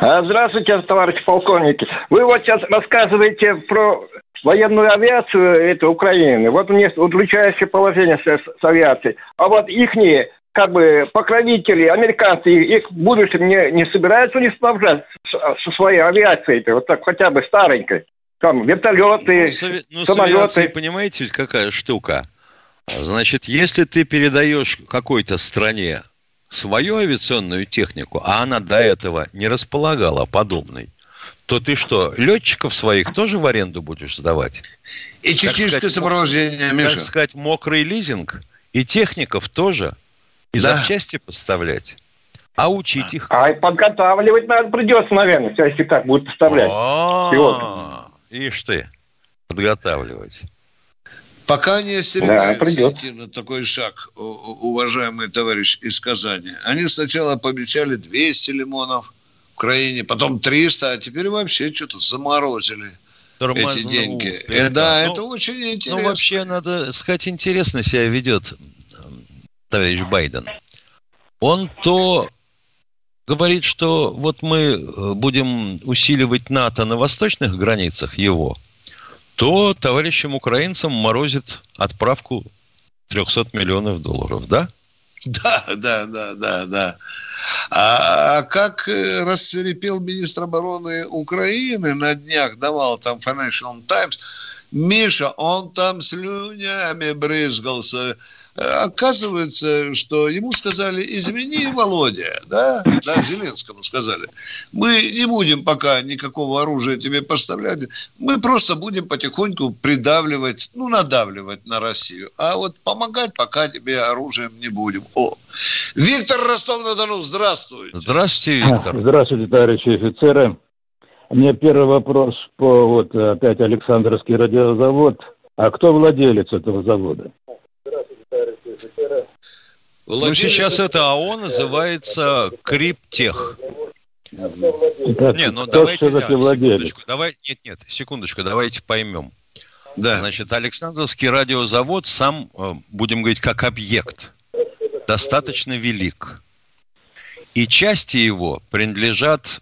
Speaker 7: А, здравствуйте, товарищ полковники. Вы вот сейчас рассказываете про военную авиацию это Украины. Вот у них удручающее положение с, с авиацией. А вот ихние как бы покровители, американцы, их в будущем не, не собираются ли снабжать со своей авиацией, вот так хотя бы старенькой? Там вертолеты, ну, сови... ну, самолеты.
Speaker 3: понимаете, ведь какая штука? Значит, если ты передаешь какой-то стране свою авиационную технику, а она до этого не располагала подобной, то ты что, летчиков своих тоже в аренду будешь сдавать?
Speaker 2: И техническое сопровождение, Миша.
Speaker 3: Так сказать, мокрый лизинг. И техников тоже. И да. запчасти поставлять. А учить их.
Speaker 7: А подготавливать надо придется, наверное, если так будут поставлять.
Speaker 3: А, ишь ты, подготавливать.
Speaker 2: Пока не остерегаются да, на такой шаг, уважаемый товарищ из Казани. Они сначала пообещали 200 лимонов, Украине, потом 300, а теперь вообще что-то заморозили эти деньги.
Speaker 3: Слегка. Да, ну, это очень ну, интересно. Ну, вообще, надо сказать, интересно себя ведет товарищ Байден. Он то говорит, что вот мы э, будем усиливать НАТО на восточных границах его, то товарищам украинцам морозит отправку 300 миллионов долларов, да?
Speaker 2: Да, да, да, да, да. А, а как э, рассверепел министр обороны Украины на днях, давал там Financial Times, Миша, он там слюнями брызгался, Оказывается, что ему сказали, извини, Володя, да, да, Зеленскому сказали, мы не будем пока никакого оружия тебе поставлять, мы просто будем потихоньку придавливать, ну, надавливать на Россию, а вот помогать пока тебе оружием не будем. О, Виктор Ростов-на-Дону, здравствуйте.
Speaker 3: Здравствуйте, Виктор.
Speaker 8: Здравствуйте, товарищи офицеры. У меня первый вопрос по вот опять Александровский радиозавод. А кто владелец этого завода?
Speaker 3: Ну, сейчас это АО называется Криптех.
Speaker 8: не, ну давайте, да, секундочку,
Speaker 3: давай, нет, нет, секундочку, давайте поймем. Да. Значит, Александровский радиозавод сам, э, будем говорить, как объект, достаточно велик. И части его принадлежат,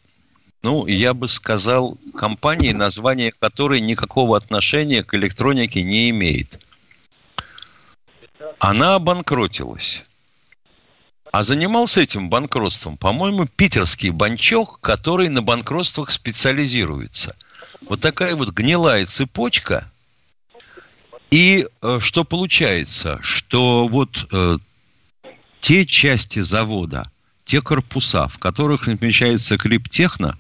Speaker 3: ну, я бы сказал, компании, название которой никакого отношения к электронике не имеет она обанкротилась. А занимался этим банкротством, по-моему, питерский банчок, который на банкротствах специализируется. Вот такая вот гнилая цепочка. И э, что получается? Что вот э, те части завода, те корпуса, в которых размещается криптехно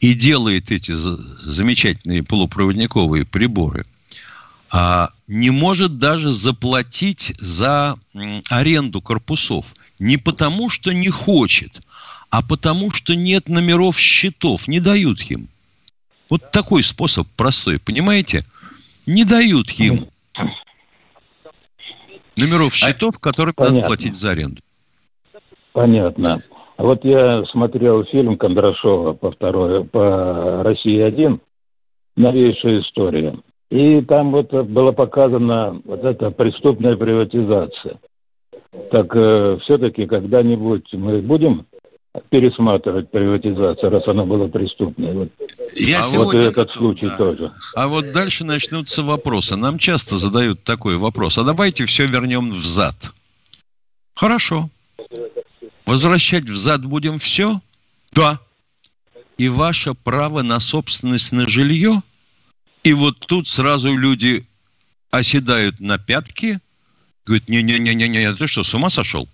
Speaker 3: и делает эти замечательные полупроводниковые приборы – не может даже заплатить за аренду корпусов. Не потому, что не хочет, а потому, что нет номеров счетов, не дают им. Вот такой способ простой, понимаете? Не дают им номеров а счетов, которые Понятно. надо платить за аренду.
Speaker 8: Понятно. Вот я смотрел фильм Кондрашова по второй, по России-1, новейшая история. И там вот была показана вот эта преступная приватизация. Так э, все-таки когда-нибудь мы будем пересматривать приватизацию, раз она была преступной. Вот.
Speaker 3: Я а вот этот готов, случай да. тоже. А вот дальше начнутся вопросы. Нам часто задают такой вопрос. А давайте все вернем взад. Хорошо. Возвращать взад будем все? Да. И ваше право на собственность на жилье? И вот тут сразу люди оседают на пятки, говорят, не-не-не-не, ты что, с ума сошел?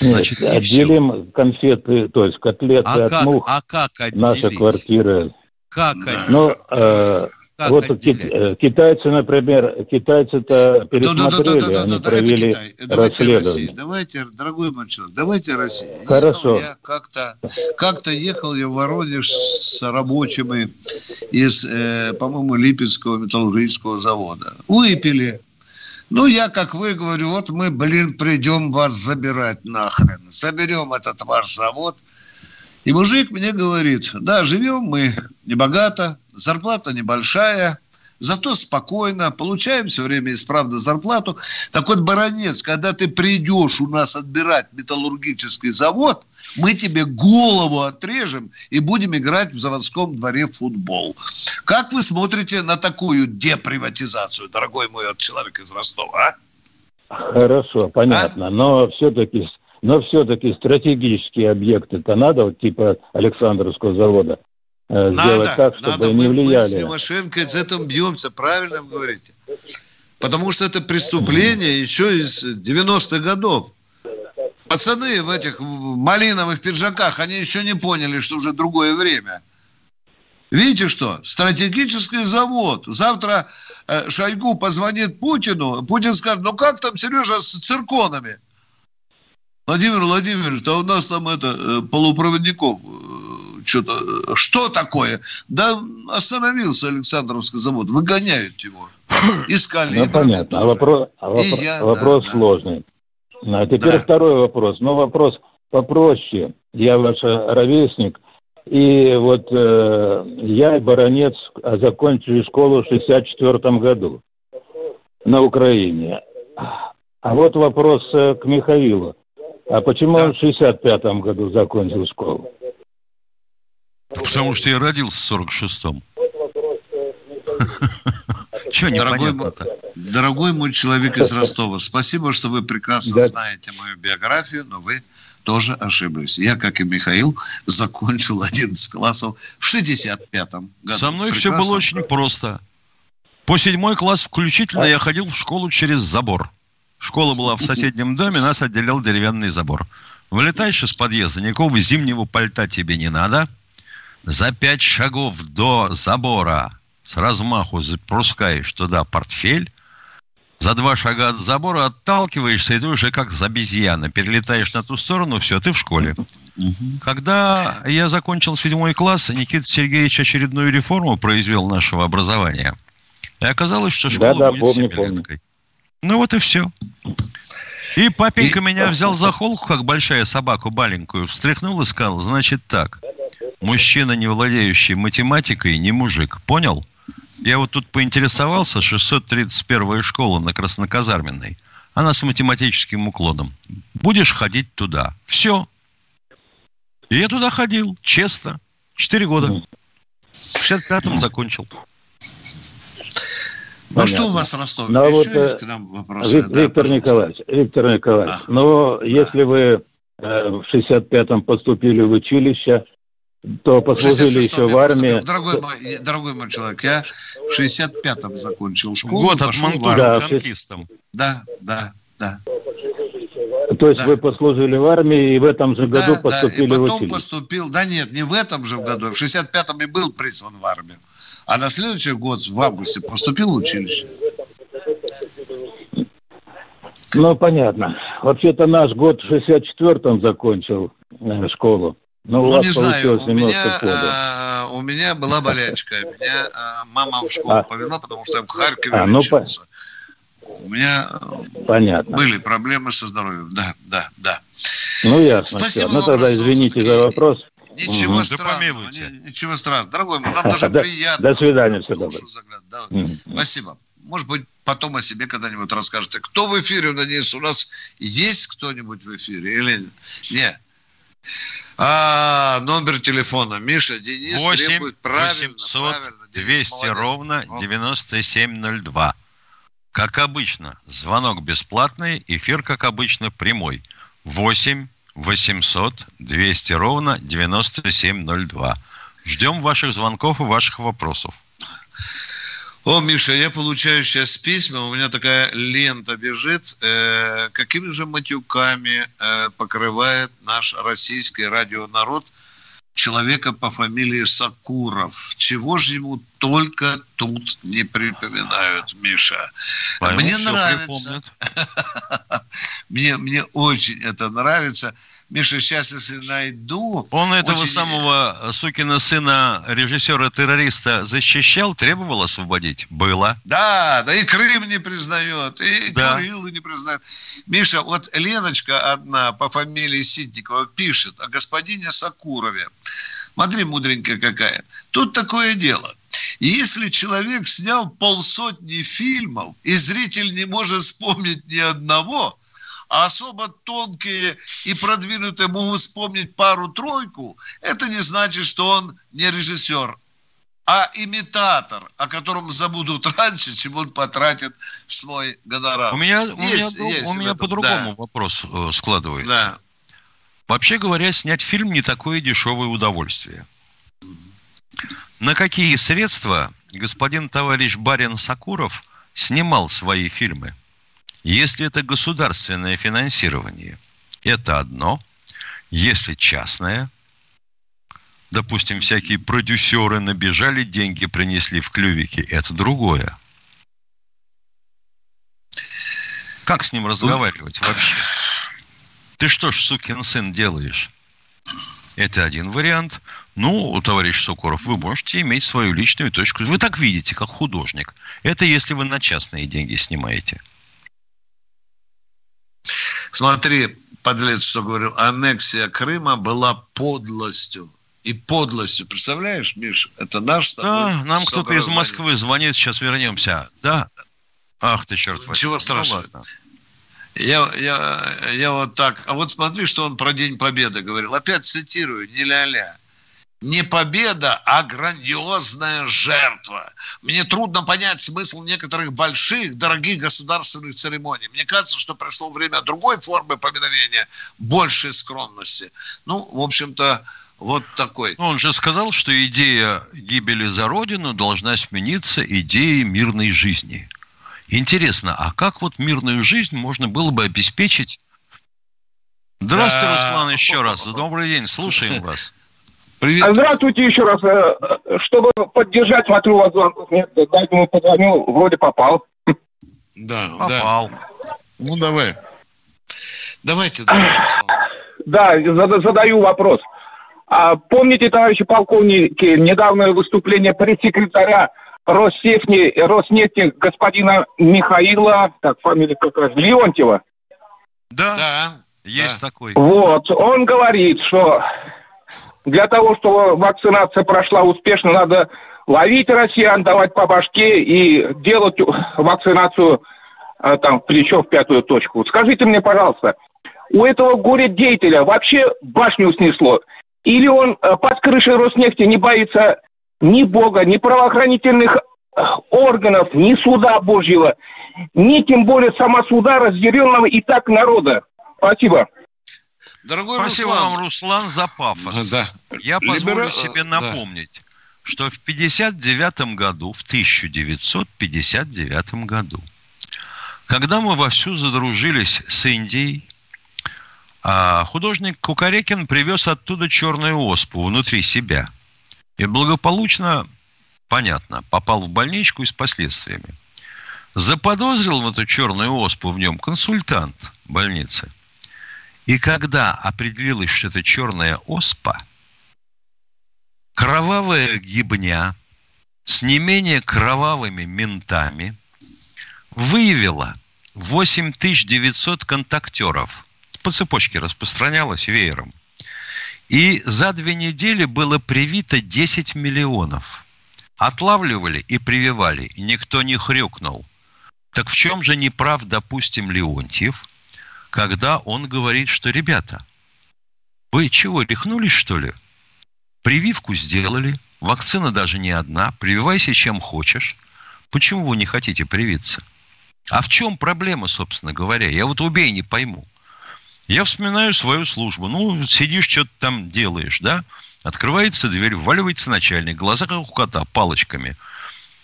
Speaker 8: Значит, Нет, отделим все. конфеты, то есть котлеты а от как, мух.
Speaker 3: А как отделить?
Speaker 8: Наша квартира.
Speaker 3: Как отделить?
Speaker 8: Ну, э, как вот отделять? Э, китайцы, например, китайцы-то пересмотрели, да, да, да, да, они да, провели расследование.
Speaker 2: Давайте, дорогой мой человек, давайте Россия.
Speaker 8: Хорошо.
Speaker 2: я как-то, как-то ехал я в Воронеж с рабочими из, э, по-моему, Липецкого металлургического завода. Выпили, ну, я, как вы, говорю, вот мы, блин, придем вас забирать нахрен. Соберем этот ваш завод. И мужик мне говорит, да, живем мы небогато, зарплата небольшая, зато спокойно, получаем все время исправно зарплату. Так вот, баронец, когда ты придешь у нас отбирать металлургический завод – мы тебе голову отрежем и будем играть в заводском дворе в футбол. Как вы смотрите на такую деприватизацию, дорогой мой человек из Ростова,
Speaker 8: а? Хорошо, понятно. А? Но все-таки но все-таки стратегические объекты-то надо, вот типа Александровского завода, э, надо, сделать так, чтобы надо. не влияли. Мы, мы с
Speaker 2: Тимошенко из этого бьемся, правильно вы говорите. Потому что это преступление еще из 90-х годов. Пацаны в этих малиновых пиджаках, они еще не поняли, что уже другое время. Видите что? Стратегический завод. Завтра э, Шойгу позвонит Путину. Путин скажет, ну как там, Сережа, с цирконами? Владимир Владимирович, да у нас там это, э, полупроводников э, что-то, что такое? Да остановился Александровский завод, выгоняют его. Искали.
Speaker 8: Ну, понятно. А вопрос, а вопрос, я, вопрос да, сложный. Да. А теперь да. второй вопрос. Но вопрос попроще. Я ваш ровесник. И вот э, я, баронец, закончили школу в 64 году на Украине. А вот вопрос э, к Михаилу. А почему да. он в 65 году закончил школу?
Speaker 3: Потому что я родился в 46-м.
Speaker 2: Чего дорогой, дорогой мой человек из Ростова, спасибо, что вы прекрасно да. знаете мою биографию, но вы тоже ошиблись. Я, как и Михаил, закончил 11 классов в 65-м году.
Speaker 3: Со мной прекрасно. все было очень просто. По седьмой класс включительно а? я ходил в школу через забор. Школа была в соседнем доме, нас отделял деревянный забор. Вылетаешь из подъезда, никакого зимнего пальта тебе не надо. За пять шагов до забора с размаху запускаешь туда портфель, за два шага от забора отталкиваешься, и ты уже как обезьяна. Перелетаешь на ту сторону, все, ты в школе. Когда я закончил седьмой класс, Никита Сергеевич очередную реформу произвел нашего образования. И оказалось, что школа да, да, будет помню, семилеткой. Ну вот и все. И папенька и... меня взял за холку, как большая собаку маленькую, встряхнул и сказал, значит так, мужчина, не владеющий математикой, не мужик. Понял? Я вот тут поинтересовался, 631 школа на Красноказарменной. Она с математическим уклоном. Будешь ходить туда. Все. И я туда ходил, честно. Четыре года. В 65-м закончил.
Speaker 2: Ну что у вас в Ростове?
Speaker 8: Ну, вот, есть к нам вопросы? Виктор, да, Виктор Николаевич, Виктор Николаевич, а, но да. если вы э, в 65-м поступили в училище, то послужили еще в армии.
Speaker 2: Дорогой мой, дорогой мой человек, я в 65-м закончил школу.
Speaker 3: Год отмонтировал да, танкистом.
Speaker 2: Да, да, да.
Speaker 8: То есть да. вы послужили в армии и в этом же году да, поступили да, и потом в училище?
Speaker 2: поступил, да нет, не в этом же году, в 65-м и был призван в армию. А на следующий год, в августе, поступил в училище.
Speaker 8: Ну, понятно. Вообще-то наш год в 64-м закончил э, школу.
Speaker 2: Но ну, у вас не знаю, у меня, а, у меня была болячка. Меня а, мама в школу а, повезла, потому что я в Харькове а, ну, лечился. По... У меня Понятно. были проблемы со здоровьем. Да, да, да.
Speaker 8: Ну, ясно. Спасибо. Ну, тогда извините за вопрос.
Speaker 2: Ничего угу. страшного. Да ничего страшного. Дорогой, нам даже приятно.
Speaker 8: До свидания, все доброе.
Speaker 2: Да. Спасибо. Может быть, потом о себе когда-нибудь расскажете. Кто в эфире, надеюсь, у нас есть кто-нибудь в эфире или нет? А, номер телефона. Миша, Денис
Speaker 3: 8 требует правильно, 800 правильно. 200 молодец. ровно 9702. Как обычно, звонок бесплатный, эфир, как обычно, прямой. 8 800 200 ровно 9702. Ждем ваших звонков и ваших вопросов.
Speaker 2: О, Миша, я получаю сейчас письма, у меня такая лента бежит. Э, какими же матюками э, покрывает наш российский радионарод человека по фамилии Сакуров? Чего же ему только тут не припоминают, Миша? Пойму, мне нравится. мне, мне очень это нравится. Миша, сейчас если найду...
Speaker 3: Он этого очень... самого э, сукина сына режиссера-террориста защищал, требовал освободить? Было.
Speaker 2: Да, да и Крым не признает, и да. Курилы не признает. Миша, вот Леночка одна по фамилии Ситникова пишет о господине Сакурове. Смотри, мудренькая какая. Тут такое дело. Если человек снял полсотни фильмов, и зритель не может вспомнить ни одного, а особо тонкие и продвинутые могут вспомнить пару-тройку, это не значит, что он не режиссер, а имитатор, о котором забудут раньше, чем он потратит свой гонорар.
Speaker 3: У меня, у есть, меня, есть у меня по-другому да. вопрос э, складывается. Да. Вообще говоря, снять фильм не такое дешевое удовольствие. На какие средства господин товарищ Барин Сакуров снимал свои фильмы? Если это государственное финансирование, это одно. Если частное, допустим, всякие продюсеры набежали, деньги принесли в клювике, это другое. Как с ним разговаривать вообще? Ты что ж, сукин сын, делаешь? Это один вариант. Ну, товарищ Сокуров, вы можете иметь свою личную точку. Вы так видите, как художник. Это если вы на частные деньги снимаете.
Speaker 2: Смотри, подлец, что говорил, аннексия Крыма была подлостью. И подлостью. Представляешь, Миш, это наш
Speaker 3: Да, нам кто-то из Москвы звонит, сейчас вернемся. Да. Ах ты, черт возьми.
Speaker 2: Чего ну страшного? Ну, я, я, я вот так. А вот смотри, что он про День Победы говорил. Опять цитирую, не ля-ля не победа, а грандиозная жертва. Мне трудно понять смысл некоторых больших, дорогих государственных церемоний. Мне кажется, что пришло время другой формы поминовения, большей скромности. Ну, в общем-то, вот такой.
Speaker 3: Ну, он же сказал, что идея гибели за Родину должна смениться идеей мирной жизни. Интересно, а как вот мирную жизнь можно было бы обеспечить? Здравствуйте, да. Руслан, еще раз. Добрый день, слушаем вас.
Speaker 4: Привет. Здравствуйте еще раз. Э, чтобы поддержать, смотрю, у вас звонков нет. Поэтому позвонил, вроде попал.
Speaker 2: Да, попал. Да. Ну, давай. Давайте.
Speaker 4: Да, задаю вопрос. А помните, товарищи полковники, недавнее выступление пресс-секретаря Россефни, Роснефти господина Михаила, так, фамилия как раз, Леонтьева?
Speaker 3: Да, да, есть да. такой.
Speaker 4: Вот, он говорит, что для того, чтобы вакцинация прошла успешно, надо ловить россиян, давать по башке и делать вакцинацию а, там плечо в пятую точку. Скажите мне, пожалуйста, у этого горе-деятеля вообще башню снесло? Или он э, под крышей Роснефти не боится ни Бога, ни правоохранительных э, органов, ни суда Божьего, ни тем более сама суда разъяренного и так народа? Спасибо.
Speaker 3: Дорогой Спасибо Руслан. вам, Руслан, за пафос. Да. Я позволю Либера... себе напомнить, да. что в 59 году, в 1959 году, когда мы вовсю задружились с Индией, а художник Кукарекин привез оттуда черную оспу внутри себя. И благополучно понятно, попал в больничку и с последствиями. Заподозрил в эту черную оспу в нем консультант больницы. И когда определилось, что это черная оспа, кровавая гибня с не менее кровавыми ментами выявила 8900 контактеров. По цепочке распространялось веером. И за две недели было привито 10 миллионов. Отлавливали и прививали, никто не хрюкнул. Так в чем же неправ, допустим, Леонтьев, когда он говорит, что, ребята, вы чего, рехнулись, что ли? Прививку сделали, вакцина даже не одна, прививайся чем хочешь. Почему вы не хотите привиться? А в чем проблема, собственно говоря? Я вот убей не пойму. Я вспоминаю свою службу. Ну, сидишь, что-то там делаешь, да? Открывается дверь, вваливается начальник, глаза как у кота, палочками.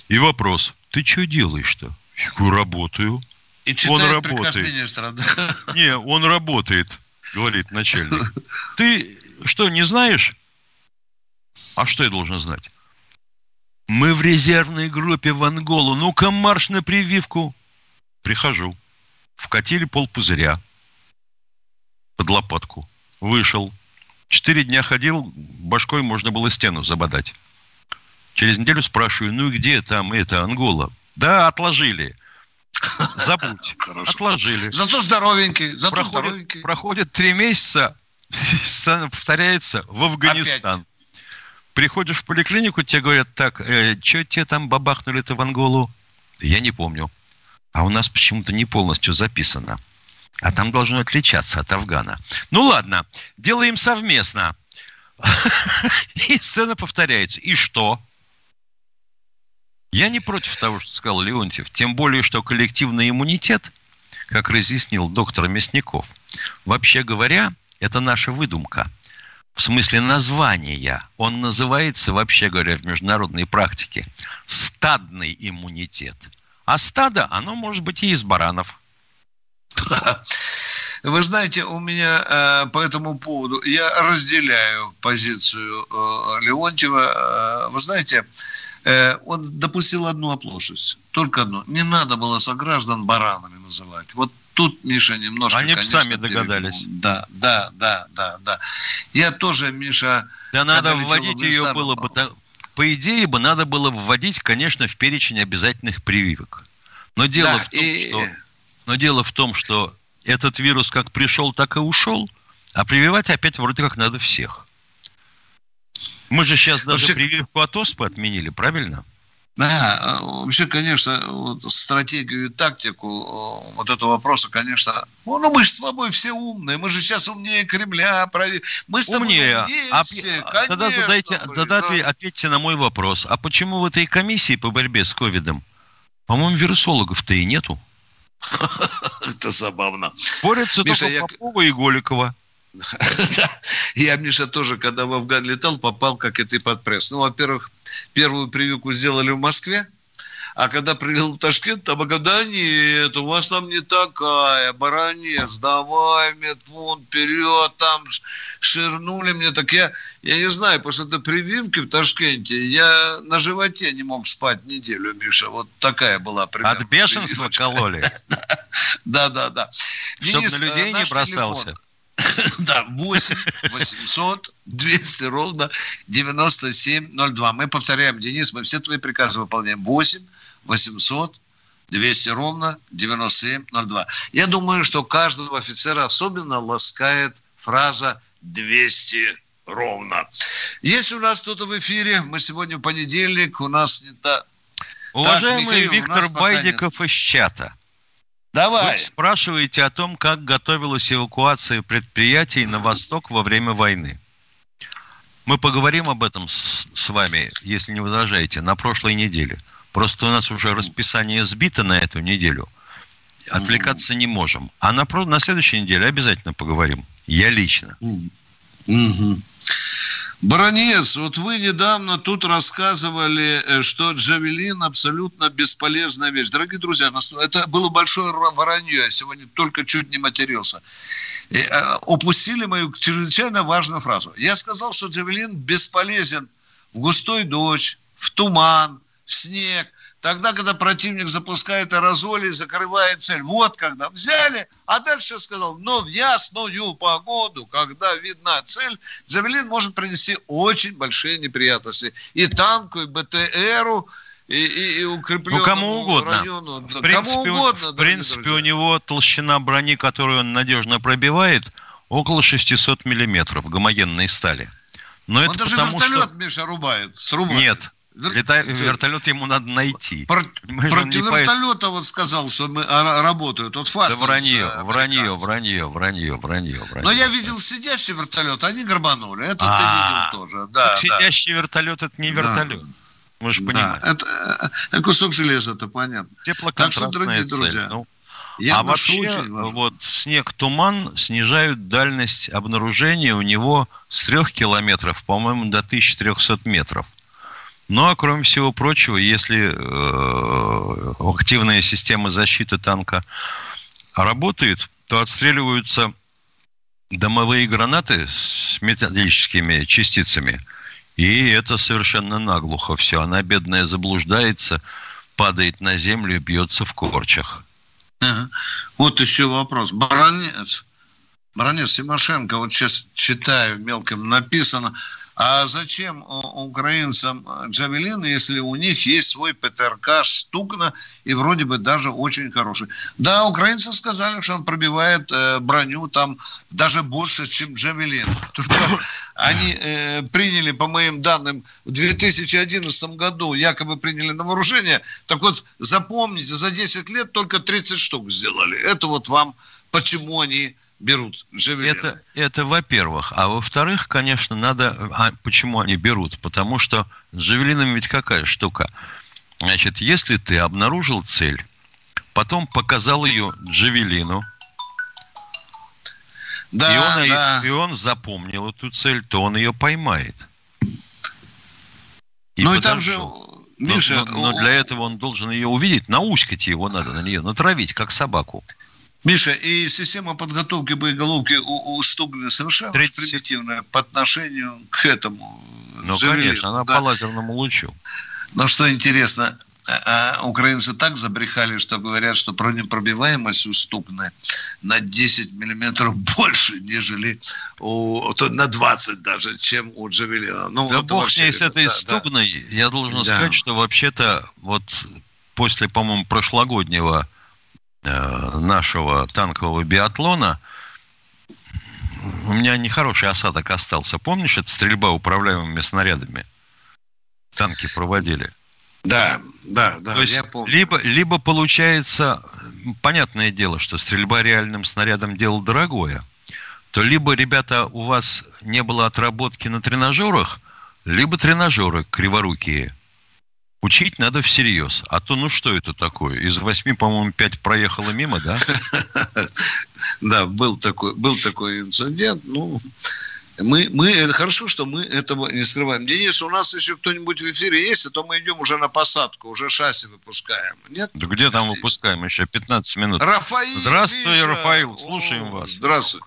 Speaker 3: И вопрос, ты что делаешь-то? Я говорю, работаю.
Speaker 2: И он работает. министра, да?
Speaker 3: Не, он работает, говорит начальник. Ты что, не знаешь? А что я должен знать? Мы в резервной группе в Анголу. Ну-ка, марш на прививку. Прихожу. Вкатили полпузыря под лопатку. Вышел. Четыре дня ходил, башкой можно было стену забодать. Через неделю спрашиваю, ну и где там это, Ангола? Да, отложили. Забудь. Хорошо. Отложили.
Speaker 2: Зато здоровенький. Зато
Speaker 3: проходит, здоровенький. Проходит три месяца, сцена повторяется в Афганистан. Опять. Приходишь в поликлинику, тебе говорят, так, э, что тебе там бабахнули-то в Анголу? Я не помню. А у нас почему-то не полностью записано. А там должно отличаться от Афгана. Ну ладно, делаем совместно. И сцена повторяется. И что? Я не против того, что сказал Леонтьев. Тем более, что коллективный иммунитет, как разъяснил доктор Мясников, вообще говоря, это наша выдумка. В смысле названия. Он называется, вообще говоря, в международной практике стадный иммунитет. А стадо, оно может быть и из баранов.
Speaker 2: Вы знаете, у меня э, по этому поводу, я разделяю позицию э, Леонтьева. Э, вы знаете, он допустил одну оплошность, только одну. Не надо было сограждан баранами называть. Вот тут, Миша, немножко,
Speaker 3: Они конечно, сами догадались.
Speaker 2: Да, да, да, да, да. Я тоже, Миша...
Speaker 3: Да надо вводить ее было бы... По идее бы надо было вводить, конечно, в перечень обязательных прививок. Но дело да, в том, и... что... Но дело в том, что этот вирус как пришел, так и ушел, а прививать опять вроде как надо всех. Мы же сейчас даже Вообще... прививку от оспы отменили, правильно?
Speaker 2: Да, а, вообще, конечно, вот стратегию и тактику вот этого вопроса, конечно, ну, ну мы же с тобой все умные, мы же сейчас умнее Кремля, мы с тобой умнее. умнее
Speaker 3: а, все, конечно. Тогда задайте, тогда да. ответьте на мой вопрос. А почему в этой комиссии по борьбе с ковидом, по-моему, вирусологов-то и нету?
Speaker 2: Это забавно.
Speaker 3: Борются Миша, только я... Попова и Голикова.
Speaker 2: Я, Миша, тоже, когда в Афган летал, попал, как и ты, под пресс. Ну, во-первых, первую прививку сделали в Москве, а когда прилетел в Ташкент, там говорят, да нет, у вас там не такая, баронец, давай, медфон, вперед, там ширнули мне. Так я, я не знаю, после этой прививки в Ташкенте я на животе не мог спать неделю, Миша. Вот такая была
Speaker 3: примерно. От бешенства прививочка. кололи?
Speaker 2: Да, да, да.
Speaker 3: Чтобы на людей не бросался.
Speaker 2: Да, 8 800 200 ровно 9702. Мы повторяем, Денис, мы все твои приказы выполняем. 8 800 200 ровно 9702. Я думаю, что каждого офицера особенно ласкает фраза 200 ровно. Есть у нас кто-то в эфире. Мы сегодня понедельник. У нас не та...
Speaker 3: Уважаемый так, Михаил, Виктор Байдиков из чата.
Speaker 2: Давай. Вы
Speaker 3: спрашиваете о том, как готовилась эвакуация предприятий на восток во время войны. Мы поговорим об этом с, с вами, если не возражаете, на прошлой неделе. Просто у нас уже расписание сбито на эту неделю. Отвлекаться не можем. А на, на следующей неделе обязательно поговорим. Я лично.
Speaker 2: Угу. Баронец, вот вы недавно тут рассказывали, э, что Джавелин абсолютно бесполезная вещь. Дорогие друзья, это было большое воронье, я сегодня только чуть не матерился. И, э, упустили мою чрезвычайно важную фразу. Я сказал, что Джавелин бесполезен в густой дождь, в туман, в снег, тогда, когда противник запускает аэрозоли и закрывает цель. Вот когда взяли, а дальше сказал, но в ясную погоду, когда видна цель, Джавелин может принести очень большие неприятности. И танку, и БТРу, и, и, и укрепленному
Speaker 3: ну, кому угодно.
Speaker 2: району.
Speaker 3: В принципе, кому угодно, в принципе у него толщина брони, которую он надежно пробивает, около 600 миллиметров гомогенной стали. Но
Speaker 2: он
Speaker 3: это
Speaker 2: даже
Speaker 3: потому,
Speaker 2: вертолет,
Speaker 3: что...
Speaker 2: Миша, рубает. Срубает.
Speaker 3: Нет, Лета... Вертолет ему надо найти.
Speaker 2: Про... Против вертолета вот сказал, что мы а, работают. Вот
Speaker 3: да вранье, вранье, вранье, вранье, вранье, вранье.
Speaker 2: Но я видел сидящий вертолет, они горбанули. Это ты видел тоже. Да,
Speaker 3: сидящий вертолет это не вертолет. Мы же понимаем.
Speaker 2: Это э, кусок железа, это понятно.
Speaker 3: Так что, дорогие друзья, ну, я а вообще, вот снег, туман снижают дальность обнаружения у него с трех километров, по-моему, до 1300 метров. Ну, а кроме всего прочего, если э, активная система защиты танка работает, то отстреливаются домовые гранаты с металлическими частицами – и это совершенно наглухо все. Она, бедная, заблуждается, падает на землю и бьется в корчах.
Speaker 2: Ага. Вот еще вопрос. Баранец, Баранец Тимошенко, вот сейчас читаю, мелком написано – а зачем украинцам Джавелины, если у них есть свой ПТРК Стукна и вроде бы даже очень хороший? Да, украинцы сказали, что он пробивает э, броню там даже больше, чем Джавелин. Только они э, приняли, по моим данным, в 2011 году якобы приняли на вооружение. Так вот, запомните, за 10 лет только 30 штук сделали. Это вот вам почему они берут
Speaker 3: Джавелин? Это, это во-первых. А во-вторых, конечно, надо... А почему они берут? Потому что с Джавелином ведь какая штука? Значит, если ты обнаружил цель, потом показал ее Джавелину, да, и, он, да. и он запомнил эту цель, то он ее поймает.
Speaker 2: И ну и там же,
Speaker 3: Миша... Но, но, но для этого он должен ее увидеть, науськать его надо на нее, натравить, как собаку.
Speaker 2: Миша, и система подготовки боеголовки у, у Стугина совершенно 30... примитивная по отношению к этому.
Speaker 3: Ну, конечно, она да. по лазерному лучу.
Speaker 2: Но что интересно, а, а украинцы так забрехали, что говорят, что пробиваемость у Стугны на 10 миллиметров больше, нежели у, то на 20 даже, чем у Джавелина.
Speaker 3: Ну, да бог с ней с этой да, Стугной. Да. Я должен да. сказать, что вообще-то вот после, по-моему, прошлогоднего нашего танкового биатлона у меня нехороший осадок остался. Помнишь, это стрельба управляемыми снарядами? Танки проводили.
Speaker 2: Да, да, да.
Speaker 3: То есть, я помню. Либо, либо получается, понятное дело, что стрельба реальным снарядом дело дорогое, то либо, ребята, у вас не было отработки на тренажерах, либо тренажеры криворукие – Учить надо всерьез. А то, ну что это такое? Из восьми, по-моему, пять проехало мимо, да?
Speaker 2: Да, был такой, был такой инцидент. Ну, мы, мы, это хорошо, что мы этого не скрываем. Денис, у нас еще кто-нибудь в эфире есть, а то мы идем уже на посадку, уже шасси выпускаем. Нет?
Speaker 3: Да где там выпускаем еще? 15 минут.
Speaker 2: Рафаил,
Speaker 3: Здравствуй, Миша. Рафаил, слушаем О, вас.
Speaker 2: Здравствуйте.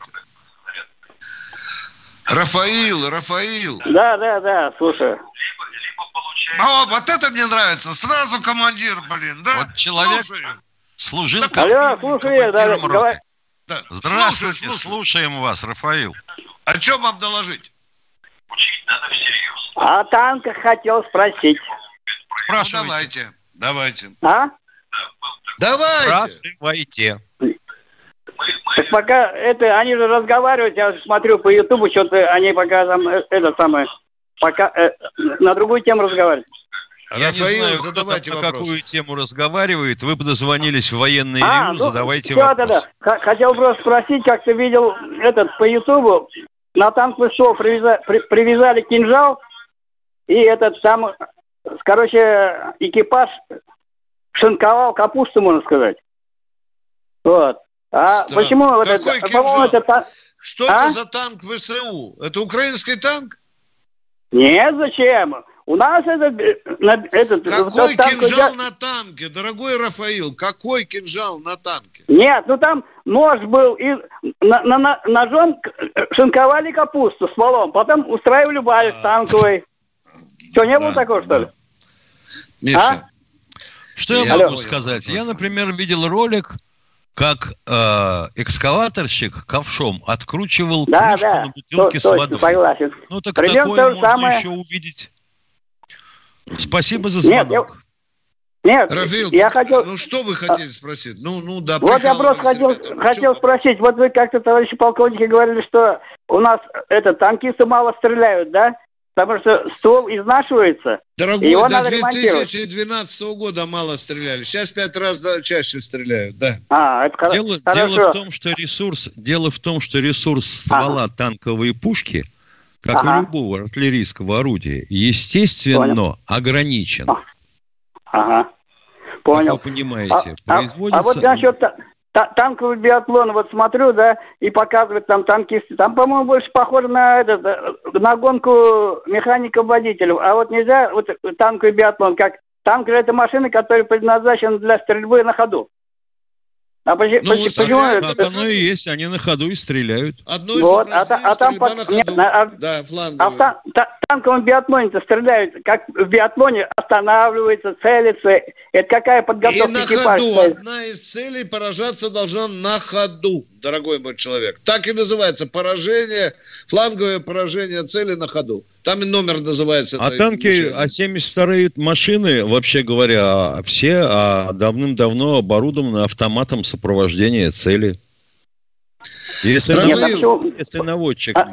Speaker 2: Рафаил, Рафаил.
Speaker 9: Да, да, да, слушаю.
Speaker 2: О, вот это мне нравится. Сразу командир, блин, да?
Speaker 3: Вот человек слушаю. служил
Speaker 9: да, Алло, слушай, да, давай.
Speaker 3: Да. Здравствуйте, слушаю, слушаем вас, Рафаил.
Speaker 2: О чем вам доложить?
Speaker 9: Учить надо всерьез. О танках хотел спросить.
Speaker 2: Спрашивайте. Ну, давайте, давайте.
Speaker 9: А?
Speaker 2: Давайте.
Speaker 3: Спрашивайте.
Speaker 9: Так пока это, они же разговаривают, я смотрю по Ютубу, что-то они пока там, э, это самое, пока э, на другую тему разговаривать.
Speaker 3: Я Рафаил, не знаю, задавайте кто на какую тему разговаривает. Вы дозвонились в военный а, ревю, ну, задавайте все, вопрос. Да,
Speaker 9: да. Хотел просто спросить, как ты видел этот по Ютубу, на танк ВСО привязали, при, привязали кинжал, и этот там, короче, экипаж шинковал капусту, можно сказать. Вот. А Что? почему
Speaker 2: вот это, по-моему, это... Что а? это за танк ВСУ? Это украинский танк?
Speaker 9: Нет, зачем? У нас этот... этот
Speaker 2: какой этот кинжал танк, на танке, дорогой Рафаил? Какой кинжал на танке?
Speaker 9: Нет, ну там нож был, и на, на, на, ножом шинковали капусту с полом, потом устраивали баек а. танковый. Что, не было такого, что ли?
Speaker 3: Миша. А? Что я, я могу сказать? Я, например, видел ролик, как э, экскаваторщик ковшом откручивал да, крышку да, на бутылке то, с водой. Согласен. Ну так Примерно такое можно самое... еще увидеть. Спасибо за звонок.
Speaker 2: Нет, Рафил, я хотел... ну что вы хотели спросить? Ну, ну да.
Speaker 9: Вот я просто хотел, ребята, хотел спросить, вот вы как-то, товарищи полковники, говорили, что у нас это танкисты мало стреляют, да? Потому что ствол изнашивается.
Speaker 2: Дорогой, его до 2012 года мало стреляли. Сейчас пять раз да, чаще стреляют, да.
Speaker 3: А, это дело, хорошо. Дело в том, что ресурс, дело в том, что ресурс ствола ага. танковые пушки, как ага. у любого артиллерийского орудия, естественно, Понял. ограничен.
Speaker 9: Ага. Понял.
Speaker 3: Как вы понимаете,
Speaker 9: а, производится... А, а вот насчет танковый биатлон, вот смотрю, да, и показывают там танкисты. Там, по-моему, больше похоже на этот, на гонку механиков-водителей. А вот нельзя, вот танковый биатлон, как танк это машина, которая предназначена для стрельбы на ходу.
Speaker 3: А почему, ну, почему так, это... оно и есть, они на ходу и стреляют.
Speaker 9: Одно из вот, а, а там под... Нет, а, да, а в та, та, танковом биатлоне-то стреляют, как в биатлоне останавливается, целится. Это какая подготовка
Speaker 2: И на экипажа? ходу. Одна из целей поражаться должна на ходу, дорогой мой человек. Так и называется поражение, фланговое поражение цели на ходу. Там и номер называется.
Speaker 3: А танки, а 72-е машины, вообще говоря, все а давным-давно оборудованы автоматом сопровождения цели. Если, Нет, наводчик, если наводчик а...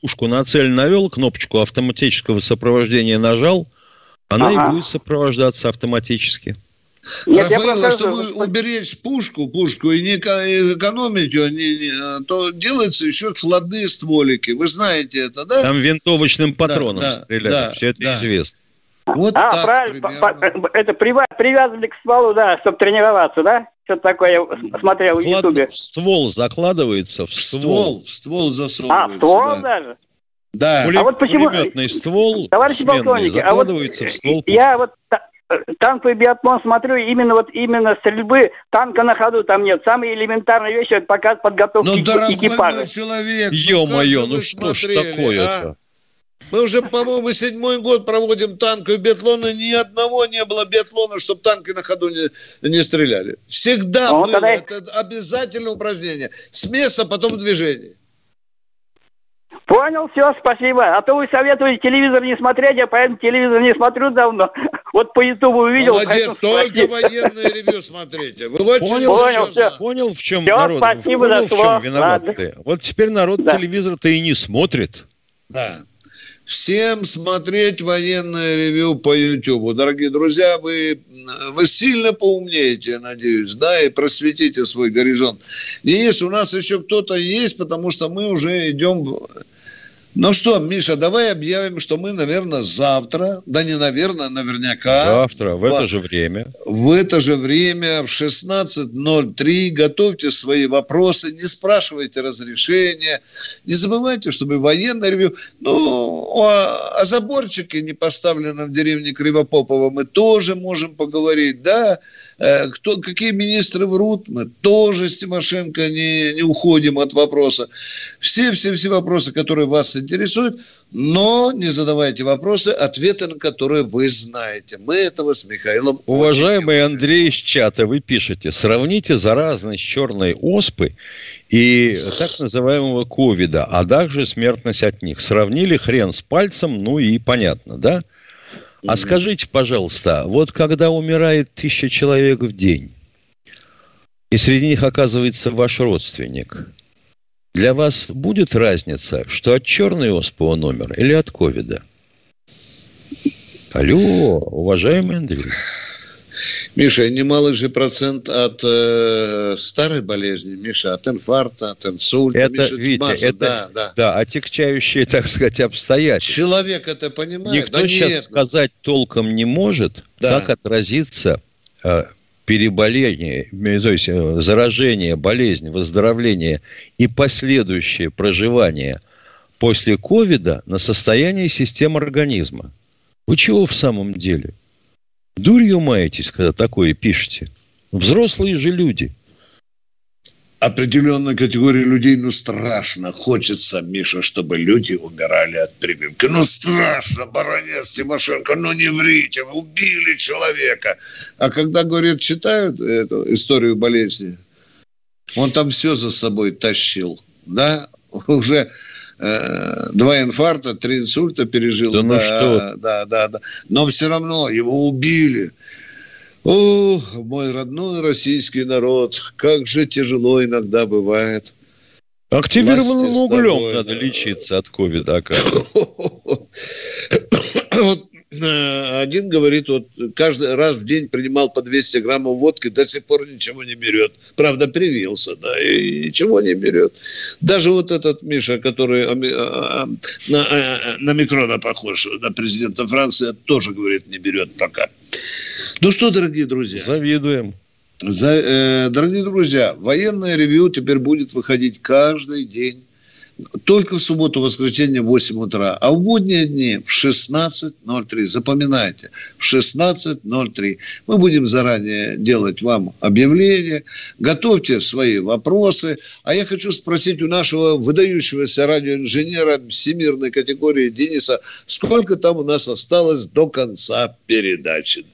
Speaker 3: пушку на цель навел, кнопочку автоматического сопровождения нажал, она ага. и будет сопровождаться автоматически.
Speaker 2: Нет, Рафаэл, а чтобы уберечь пушку, пушку и не экономить ее, не, не, то делается еще складные стволики. Вы знаете это, да?
Speaker 3: Там винтовочным патроном да, стреляют. Да, Все это да. известно.
Speaker 9: Вот а, так, правильно. Примерно. Это привязывали к стволу, да, чтобы тренироваться, да? Что-то такое я смотрел в Ютубе.
Speaker 3: Ствол закладывается в ствол.
Speaker 2: В ствол засовывается.
Speaker 9: А, ствол да. даже?
Speaker 3: Да.
Speaker 9: А вот почему...
Speaker 3: Пулеметный ствол
Speaker 9: Товарищи полковники, закладывается а вот в ствол. Я вот танковый биатлон смотрю, именно вот именно стрельбы танка на ходу там нет. Самые элементарные вещи это показ подготовки ну, экипажа.
Speaker 3: человек, Ё-моё, ну, ну что ж такое-то? А?
Speaker 2: Мы уже, по-моему, седьмой год проводим танковый биатлон, и ни одного не было биатлона, чтобы танки на ходу не, не стреляли. Всегда ну, было. Тогда... Это обязательное упражнение. С места, потом движение.
Speaker 9: Понял, все, спасибо. А то вы советуете телевизор не смотреть, я поэтому телевизор не смотрю давно. Вот по Ютубу увидел.
Speaker 2: Молодец, только военное ревью смотрите.
Speaker 3: Вы понял, понял, все. понял, в чем все, народ, спасибо понял, за в чем виноват ты. Вот теперь народ да. телевизор-то и не смотрит.
Speaker 2: Да. Всем смотреть военное ревю по Ютубу. Дорогие друзья, вы, вы сильно поумнеете, надеюсь, да, и просветите свой горизонт. Денис, у нас еще кто-то есть, потому что мы уже идем ну что, Миша, давай объявим, что мы, наверное, завтра, да не наверное, наверняка.
Speaker 3: Завтра, в, в это же время.
Speaker 2: В это же время, в 16.03, готовьте свои вопросы, не спрашивайте разрешения, не забывайте, чтобы военное ревю... Ну, о, о заборчике, не поставленном в деревне Кривопопово, мы тоже можем поговорить, да, Э, кто, какие министры врут, мы тоже с Тимошенко не, не уходим от вопроса. Все-все-все вопросы, которые вас интересуют, но не задавайте вопросы, ответы на которые вы знаете. Мы этого с Михаилом
Speaker 3: Уважаемый Андрей из чата, вы пишете, сравните заразность черной оспы и так называемого ковида, а также смертность от них. Сравнили хрен с пальцем, ну и понятно, да? А скажите, пожалуйста, вот когда умирает тысяча человек в день, и среди них оказывается ваш родственник, для вас будет разница, что от черной оспы он умер или от ковида? Алло, уважаемый Андрей.
Speaker 2: Миша, немалый же процент от э, старой болезни, Миша, от инфаркта, от инсульта.
Speaker 3: Это, Миша, Витя, масса, это, да, да. да, отягчающие, так сказать, обстоятельства.
Speaker 2: Человек это понимает.
Speaker 3: Никто да сейчас нет. сказать толком не может, да. как отразится э, переболение, то есть э, заражение, болезнь, выздоровление и последующее проживание после ковида на состояние системы организма. Вы чего в самом деле? Дурью маетесь, когда такое пишете. Взрослые же люди.
Speaker 2: определенной категории людей, ну, страшно. Хочется, Миша, чтобы люди умирали от прививки. Ну, страшно, баронец Тимошенко, ну, не врите, вы убили человека. А когда, говорят, читают эту историю болезни, он там все за собой тащил, да, уже два инфаркта, три инсульта пережил.
Speaker 3: Да, ну да что?
Speaker 2: Да, да, да. Но все равно его убили. О, мой родной российский народ, как же тяжело иногда бывает.
Speaker 3: Активированным углем надо лечиться от ковида, оказывается.
Speaker 2: Вот Э, один говорит, вот каждый раз в день принимал по 200 граммов водки, до сих пор ничего не берет. Правда, привился, да, и ничего не берет. Даже вот этот Миша, который а, а, на, а, на Микрона похож, на президента Франции, тоже, говорит, не берет пока. Ну что, дорогие друзья.
Speaker 3: Завидуем.
Speaker 2: За, э, дорогие друзья, военное ревью теперь будет выходить каждый день только в субботу, воскресенье в 8 утра, а в будние дни в 16.03. Запоминайте, в 16.03. Мы будем заранее делать вам объявление. Готовьте свои вопросы. А я хочу спросить у нашего выдающегося радиоинженера всемирной категории Дениса, сколько там у нас осталось до конца передачи?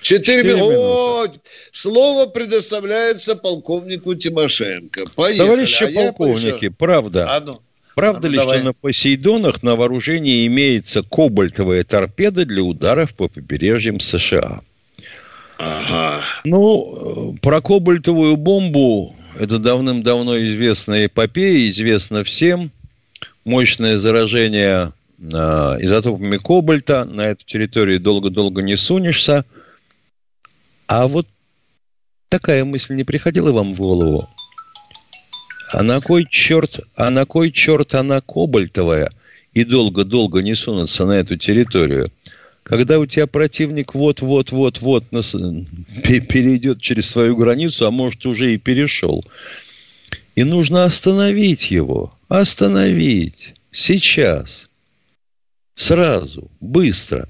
Speaker 2: Четыре минуты. Слово предоставляется полковнику Тимошенко.
Speaker 3: Поехали. Товарищи а полковники, правда. А ну. Правда а ну, ли, давай. что на Посейдонах на вооружении имеется кобальтовая торпеда для ударов по побережьям США? Ага. Ну, про кобальтовую бомбу это давным-давно известная эпопея, известно всем. Мощное заражение э, изотопами кобальта. На эту территорию долго-долго не сунешься. А вот такая мысль не приходила вам в голову? А на кой черт, а на кой черт она кобальтовая и долго-долго не сунется на эту территорию? Когда у тебя противник вот-вот-вот-вот перейдет через свою границу, а может уже и перешел, и нужно остановить его, остановить. Сейчас, сразу, быстро,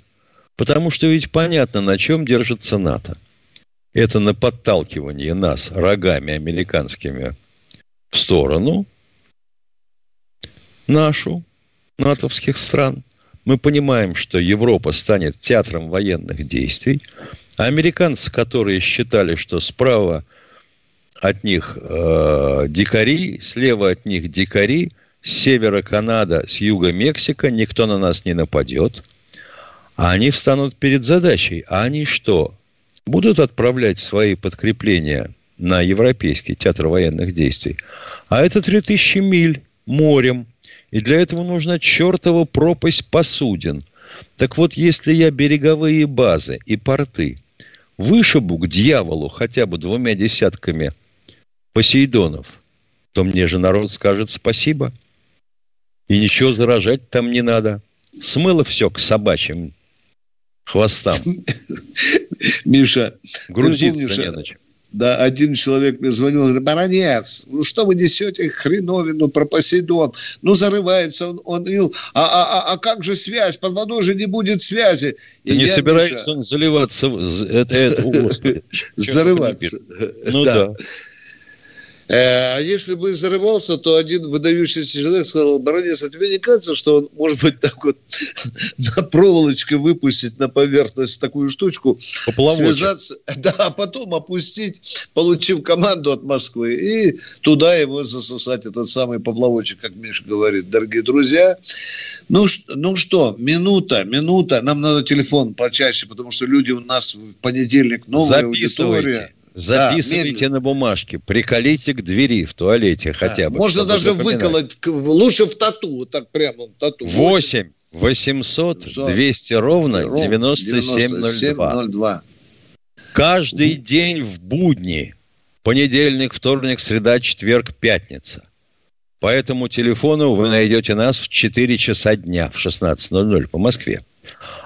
Speaker 3: потому что ведь понятно, на чем держится НАТО это на подталкивание нас рогами американскими в сторону нашу, натовских стран. Мы понимаем, что Европа станет театром военных действий. А американцы, которые считали, что справа от них э, дикари, слева от них дикари, с севера Канада, с юга Мексика, никто на нас не нападет. А они встанут перед задачей. А они что? Будут отправлять свои подкрепления на Европейский театр военных действий. А это 3000 миль морем. И для этого нужна чертова пропасть посудин. Так вот, если я береговые базы и порты вышибу к дьяволу хотя бы двумя десятками Посейдонов, то мне же народ скажет спасибо. И ничего заражать там не надо. Смыло все к собачьим хвостам.
Speaker 2: Миша,
Speaker 3: грузиться помнишь, не на чем.
Speaker 2: Да, один человек мне звонил, говорит, баронец, ну что вы несете хреновину про Посейдон? Ну, зарывается он, он а, а, а, а как же связь? Под водой же не будет связи.
Speaker 3: И не собирается Миша... он заливаться, это, это,
Speaker 2: Зарываться.
Speaker 3: Ну да.
Speaker 2: Э, а если бы зарывался, то один выдающийся человек сказал, баронец, а тебе не кажется, что он, может быть, так вот на проволочке выпустить на поверхность такую штучку,
Speaker 3: Поплавочек.
Speaker 2: связаться, да, а потом опустить, получив команду от Москвы, и туда его засосать, этот самый поплавочек, как Миша говорит. Дорогие друзья, ну, ну что, минута, минута, нам надо телефон почаще, потому что люди у нас в понедельник новая аудитория.
Speaker 3: Записывайте да, на бумажке, приколите к двери в туалете да. хотя бы.
Speaker 2: Можно даже выколоть, лучше в тату, вот так прямо в тату.
Speaker 3: 8 800 200 ровно 9702. Каждый день в будни. Понедельник, вторник, среда, четверг, пятница. По этому телефону вы найдете нас в 4 часа дня в 16.00 по Москве.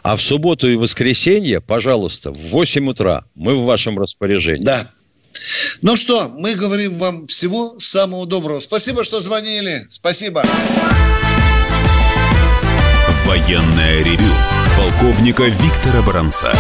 Speaker 3: А в субботу и воскресенье, пожалуйста, в 8 утра мы в вашем распоряжении.
Speaker 2: Да. Ну что, мы говорим вам всего самого доброго. Спасибо, что звонили. Спасибо.
Speaker 1: Военная ревю. Полковника Виктора Баранца.